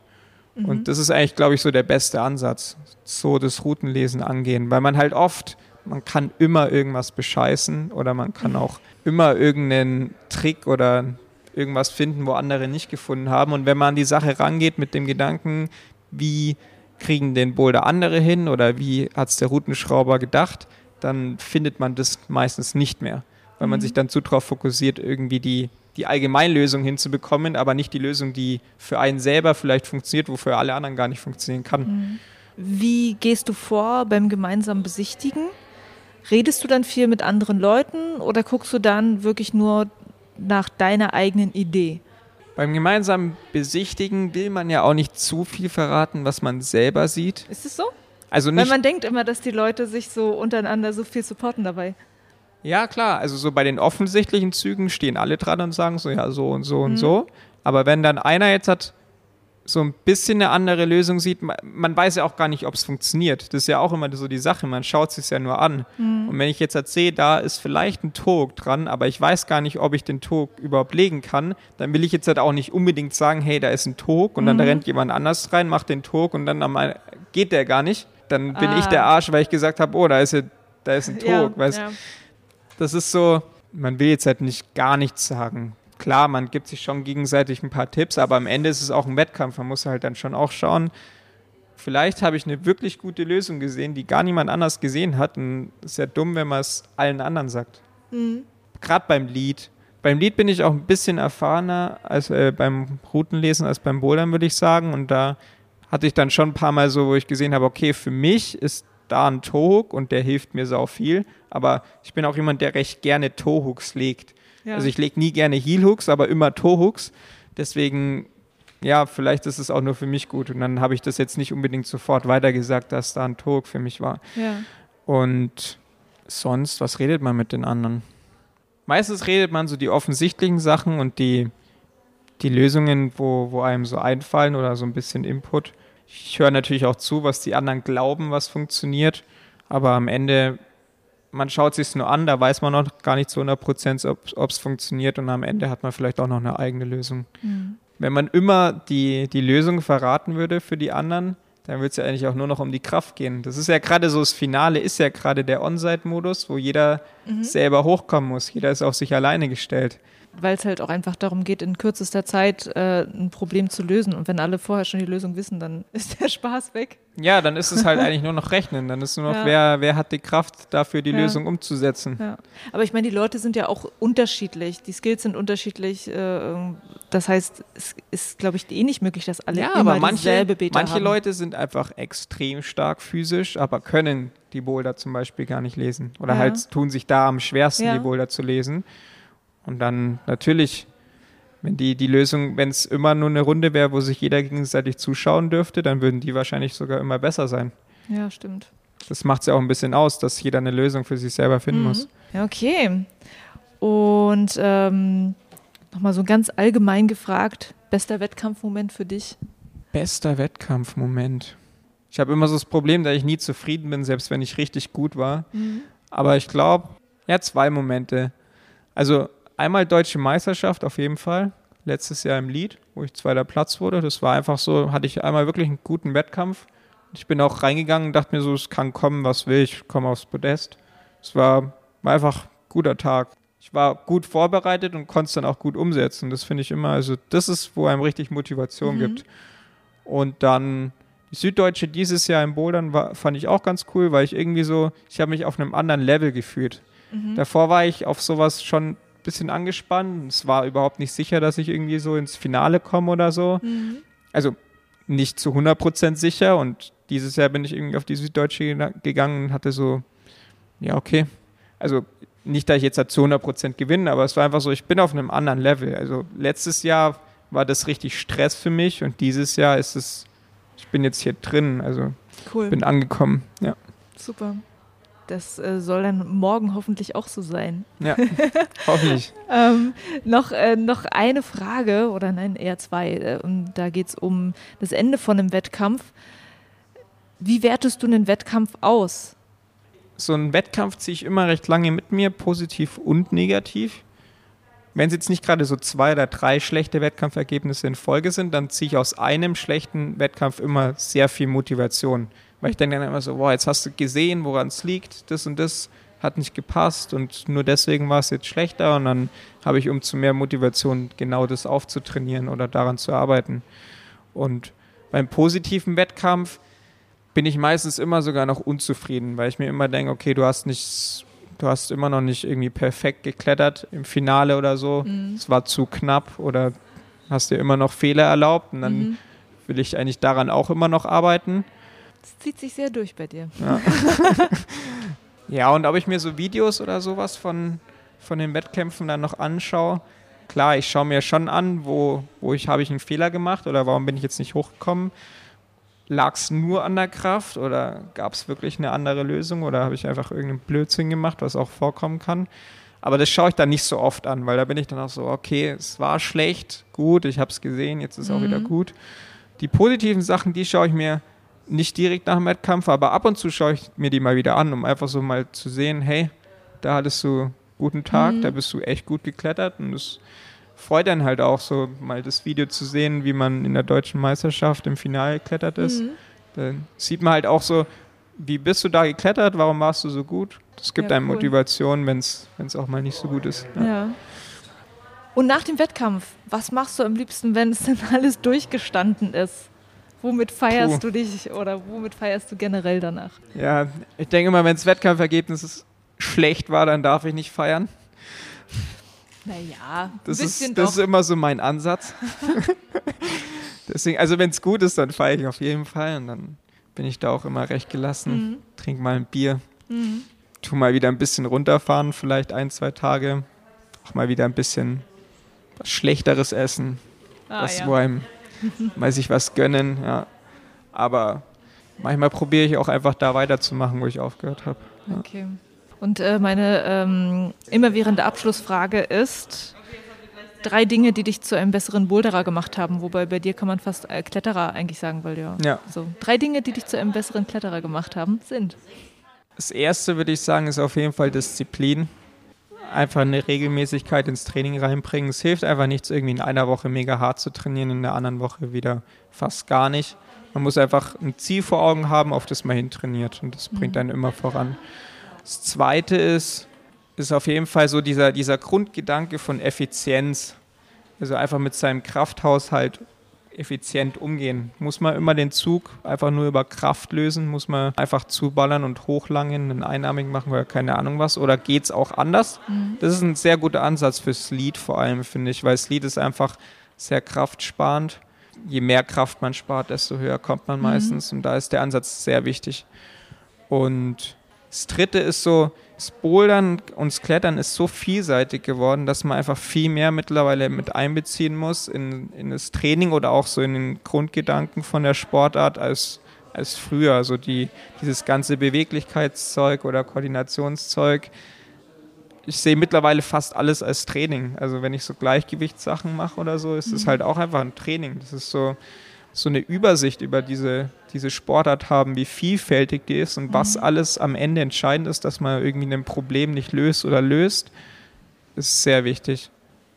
Und das ist eigentlich, glaube ich, so der beste Ansatz, so das Routenlesen angehen, weil man halt oft, man kann immer irgendwas bescheißen oder man kann auch immer irgendeinen Trick oder irgendwas finden, wo andere nicht gefunden haben. Und wenn man an die Sache rangeht mit dem Gedanken, wie kriegen den Boulder andere hin oder wie hat es der Routenschrauber gedacht, dann findet man das meistens nicht mehr, weil man sich dann zu darauf fokussiert, irgendwie die, die Allgemeinlösung hinzubekommen, aber nicht die Lösung, die für einen selber vielleicht funktioniert, wofür alle anderen gar nicht funktionieren kann. Wie gehst du vor beim gemeinsamen Besichtigen? Redest du dann viel mit anderen Leuten oder guckst du dann wirklich nur nach deiner eigenen Idee? Beim gemeinsamen Besichtigen will man ja auch nicht zu viel verraten, was man selber sieht. Ist es so? Also Weil nicht, man denkt immer, dass die Leute sich so untereinander so viel supporten dabei. ja klar, also so bei den offensichtlichen Zügen stehen alle dran und sagen so, ja, so und so und so. Aber wenn dann einer jetzt hat, so ein bisschen eine andere Lösung sieht, man, weiß ja auch gar nicht, ob es funktioniert. Das ist ja auch immer so die Sache, man schaut es sich ja nur an. Und wenn ich jetzt erzähle, da ist vielleicht ein Tog dran, aber ich weiß gar nicht, ob ich den Tog überhaupt legen kann, dann will ich jetzt halt auch nicht unbedingt sagen, hey, da ist ein Tog und dann rennt jemand anders rein, macht den Tog und dann geht der gar nicht. Dann bin Ah. ich der Arsch, weil ich gesagt habe, oh, da ist, ja, da ist ein Tog. weißt, ja. das ist so, man will jetzt halt nicht gar nichts sagen. Klar, man gibt sich schon gegenseitig ein paar Tipps, aber am Ende ist es auch ein Wettkampf. Man muss halt dann schon auch schauen, vielleicht habe ich eine wirklich gute Lösung gesehen, die gar niemand anders gesehen hat. Und es ist ja dumm, wenn man es allen anderen sagt. Gerade beim Lied. Beim Lied bin ich auch ein bisschen erfahrener als äh, beim Routenlesen als beim Bouldern, würde ich sagen. Und da hatte ich dann schon ein paar Mal so, wo ich gesehen habe, okay, für mich ist da ein Tohook und der hilft mir sau viel. Aber ich bin auch jemand, der recht gerne Tohooks legt. Ja. Also ich lege nie gerne Heelhooks, aber immer Tohooks. Deswegen, ja, vielleicht ist es auch nur für mich gut. Und dann habe ich das jetzt nicht unbedingt sofort weitergesagt, dass da ein Tohook für mich war. ja. Und sonst, was redet man mit den anderen? Meistens redet man so die offensichtlichen Sachen und die, die Lösungen, wo, wo einem so einfallen oder so ein bisschen Input. Ich höre natürlich auch zu, was die anderen glauben, was funktioniert. Aber am Ende man schaut sich nur an, da weiß man noch gar nicht zu 100 Prozent, ob es funktioniert und am Ende hat man vielleicht auch noch eine eigene Lösung. Mhm. Wenn man immer die, die Lösung verraten würde für die anderen, dann wird es ja eigentlich auch nur noch um die Kraft gehen. Das ist ja gerade so, das Finale ist ja gerade der On-Site-Modus, wo jeder mhm. selber hochkommen muss. Jeder ist auf sich alleine gestellt weil es halt auch einfach darum geht, in kürzester Zeit äh, ein Problem zu lösen. Und wenn alle vorher schon die Lösung wissen, dann ist der Spaß weg. Ja, dann ist es halt eigentlich nur noch Rechnen. Dann ist nur noch, ja. wer, wer hat die Kraft dafür, die ja. Lösung umzusetzen. Ja. Aber ich meine, die Leute sind ja auch unterschiedlich. Die Skills sind unterschiedlich. Äh, das heißt, es ist, glaube ich, eh nicht möglich, dass alle ja, immer aber manche, dieselbe Beta manche haben. Leute sind einfach extrem stark physisch, aber können die Boulder zum Beispiel gar nicht lesen. Oder halt tun sich da am schwersten, die Boulder zu lesen. Und dann natürlich, wenn die, die Lösung, wenn es immer nur eine Runde wäre, wo sich jeder gegenseitig zuschauen dürfte, dann würden die wahrscheinlich sogar immer besser sein. Ja, stimmt. Das macht es ja auch ein bisschen aus, dass jeder eine Lösung für sich selber finden mhm. muss. Ja, okay. Und ähm, nochmal so ganz allgemein gefragt, bester Wettkampfmoment für dich? Bester Wettkampfmoment. Ich habe immer so das Problem, dass ich nie zufrieden bin, selbst wenn ich richtig gut war. Mhm. Aber ich glaube, ja, zwei Momente. Also einmal deutsche Meisterschaft auf jeden Fall. Letztes Jahr im Lied, wo ich zweiter Platz wurde. Das war einfach so, hatte ich einmal wirklich einen guten Wettkampf. Ich bin auch reingegangen und dachte mir so, es kann kommen, was will, ich komme aufs Podest. Es war, war einfach ein guter Tag. Ich war gut vorbereitet und konnte es dann auch gut umsetzen. Das finde ich immer, also das ist, wo einem richtig Motivation mhm. gibt. Und dann die Süddeutsche dieses Jahr im Bouldern war, fand ich auch ganz cool, weil ich irgendwie so, ich habe mich auf einem anderen Level gefühlt. Mhm. Davor war ich auf sowas schon bisschen angespannt. Es war überhaupt nicht sicher, dass ich irgendwie so ins Finale komme oder so. Mhm. Also nicht zu 100% sicher und dieses Jahr bin ich irgendwie auf die Süddeutsche gegangen und hatte so, ja, okay. Also nicht, dass ich jetzt zu 100% gewinne, aber es war einfach so, ich bin auf einem anderen Level. Also letztes Jahr war das richtig Stress für mich und dieses Jahr ist es, ich bin jetzt hier drin, also cool. bin angekommen, ja. Super. Das äh, soll dann morgen hoffentlich auch so sein. Ja, hoffentlich. ähm, noch, äh, noch eine Frage, oder nein, eher zwei. Äh, da geht es um das Ende von einem Wettkampf. Wie wertest du einen Wettkampf aus? So einen Wettkampf ziehe ich immer recht lange mit mir, positiv und negativ. Wenn es jetzt nicht gerade so zwei oder drei schlechte Wettkampfergebnisse in Folge sind, dann ziehe ich aus einem schlechten Wettkampf immer sehr viel Motivation. Weil ich denke dann immer so, boah, jetzt hast du gesehen, woran es liegt, das und das hat nicht gepasst und nur deswegen war es jetzt schlechter und dann habe ich umso mehr Motivation, genau das aufzutrainieren oder daran zu arbeiten. Und beim positiven Wettkampf bin ich meistens immer sogar noch unzufrieden, weil ich mir immer denke, okay, du hast nicht, du hast immer noch nicht irgendwie perfekt geklettert im Finale oder so. Mhm. Es war zu knapp oder hast dir immer noch Fehler erlaubt und dann mhm. will ich eigentlich daran auch immer noch arbeiten. Das zieht sich sehr durch bei dir. Ja, ja und ob ich mir so Videos oder sowas von, von den Wettkämpfen dann noch anschaue, klar, ich schaue mir schon an, wo, wo ich habe ich einen Fehler gemacht oder warum bin ich jetzt nicht hochgekommen. Lag es nur an der Kraft oder gab es wirklich eine andere Lösung oder habe ich einfach irgendeinen Blödsinn gemacht, was auch vorkommen kann? Aber das schaue ich dann nicht so oft an, weil da bin ich dann auch so, okay, es war schlecht, gut, ich habe es gesehen, jetzt ist es mhm. auch wieder mhm. gut. Die positiven Sachen, die schaue ich mir nicht direkt nach dem Wettkampf, aber ab und zu schaue ich mir die mal wieder an, um einfach so mal zu sehen, hey, da hattest du guten Tag, mhm. da bist du echt gut geklettert und es freut dann halt auch so mal das Video zu sehen, wie man in der deutschen Meisterschaft im Finale geklettert ist. Mhm. Da sieht man halt auch so, wie bist du da geklettert, warum warst du so gut? Das gibt ja, einem cool. Motivation, wenn es auch mal nicht so gut ist. Ja. ja. Und nach dem Wettkampf, was machst du am liebsten, wenn es dann alles durchgestanden ist? Womit feierst Puh. du dich oder womit feierst du generell danach? Ja, ich denke immer, wenn das Wettkampfergebnis schlecht war, dann darf ich nicht feiern. Naja, das, ist, das ist immer so mein Ansatz. Deswegen, also wenn es gut ist, dann feiere ich auf jeden Fall und dann bin ich da auch immer recht gelassen. Mhm. Trink mal ein Bier, mhm. tu mal wieder ein bisschen runterfahren, vielleicht ein, zwei Tage. Auch mal wieder ein bisschen was Schlechteres essen, ah, was ja. wo einem mal sich was gönnen, ja. Aber manchmal probiere ich auch einfach da weiterzumachen, wo ich aufgehört habe. Ja. Okay. Und äh, meine ähm, immerwährende Abschlussfrage ist, drei Dinge, die dich zu einem besseren Boulderer gemacht haben, wobei bei dir kann man fast äh, Kletterer eigentlich sagen, weil ja, ja. So, drei Dinge, die dich zu einem besseren Kletterer gemacht haben, sind Das erste würde ich sagen, ist auf jeden Fall Disziplin. Einfach eine Regelmäßigkeit ins Training reinbringen. Es hilft einfach nichts, irgendwie in einer Woche mega hart zu trainieren, in der anderen Woche wieder fast gar nicht. Man muss einfach ein Ziel vor Augen haben, auf das man hintrainiert und das bringt mhm. einen immer voran. Das zweite ist, ist auf jeden Fall so dieser, dieser Grundgedanke von Effizienz. Also einfach mit seinem Krafthaushalt effizient umgehen. Muss man immer den Zug einfach nur über Kraft lösen? Muss man einfach zuballern und hochlangen, einen einarmigen machen oder keine Ahnung was? Oder geht es auch anders? Mhm. Das ist ein sehr guter Ansatz fürs Lead vor allem, finde ich, weil Lead ist einfach sehr kraftsparend. Je mehr Kraft man spart, desto höher kommt man mhm. meistens. Und da ist der Ansatz sehr wichtig. Und das dritte ist so, das Bouldern und das Klettern ist so vielseitig geworden, dass man einfach viel mehr mittlerweile mit einbeziehen muss in, in das Training oder auch so in den Grundgedanken von der Sportart als, als früher. Also die, dieses ganze Beweglichkeitszeug oder Koordinationszeug. Ich sehe mittlerweile fast alles als Training. Also wenn ich so Gleichgewichtssachen mache oder so, ist es mhm. halt auch einfach ein Training. Das ist so, so eine Übersicht über diese, diese Sportart haben, wie vielfältig die ist und was mhm. alles am Ende entscheidend ist, dass man irgendwie ein Problem nicht löst oder löst, ist sehr wichtig.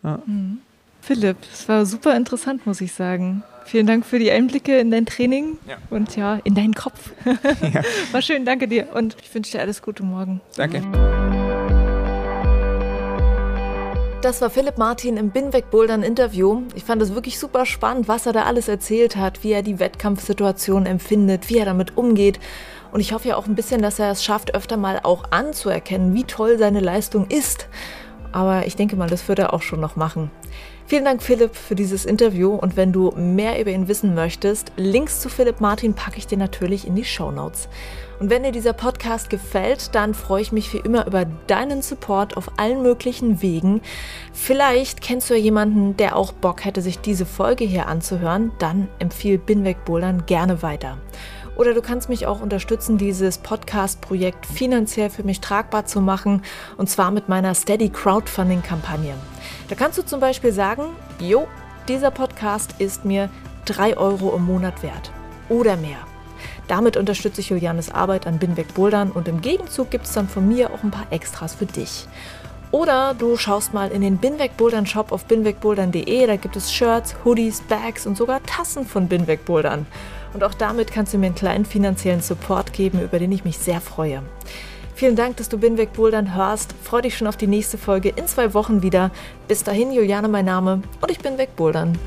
Ja. Mhm. Philipp, es war super interessant, muss ich sagen. Vielen Dank für die Einblicke in dein Training ja. und ja, in deinen Kopf. Ja. War schön, danke dir und ich wünsche dir alles Gute morgen. Danke. Das war Philipp Martin im Binweg Bouldern Interview. Ich fand es wirklich super spannend, was er da alles erzählt hat, wie er die Wettkampfsituation empfindet, wie er damit umgeht. Und ich hoffe ja auch ein bisschen, dass er es schafft, öfter mal auch anzuerkennen, wie toll seine Leistung ist. Aber ich denke mal, das wird er auch schon noch machen. Vielen Dank, Philipp, für dieses Interview. Und wenn du mehr über ihn wissen möchtest, Links zu Philipp Martin packe ich dir natürlich in die Show Notes. Und wenn dir dieser Podcast gefällt, dann freue ich mich wie immer über deinen Support auf allen möglichen Wegen. Vielleicht kennst du ja jemanden, der auch Bock hätte, sich diese Folge hier anzuhören. Dann empfiehl Binweg Bouldern gerne weiter. Oder du kannst mich auch unterstützen, dieses Podcast-Projekt finanziell für mich tragbar zu machen. Und zwar mit meiner Steady Crowdfunding-Kampagne. Da kannst du zum Beispiel sagen, jo, dieser Podcast ist mir 3 Euro im Monat wert oder mehr. Damit unterstütze ich Julianes Arbeit an Binweg Bouldern und im Gegenzug gibt es dann von mir auch ein paar Extras für dich. Oder du schaust mal in den Binweg Bouldern Shop auf binwegbouldern.de, da gibt es Shirts, Hoodies, Bags und sogar Tassen von Binweg Bouldern. Und auch damit kannst du mir einen kleinen finanziellen Support geben, über den ich mich sehr freue. Vielen Dank, dass du Binweg Bouldern hörst. Freue dich schon auf die nächste Folge in zwei Wochen wieder. Bis dahin, Juliane mein Name und ich bin weg Bouldern.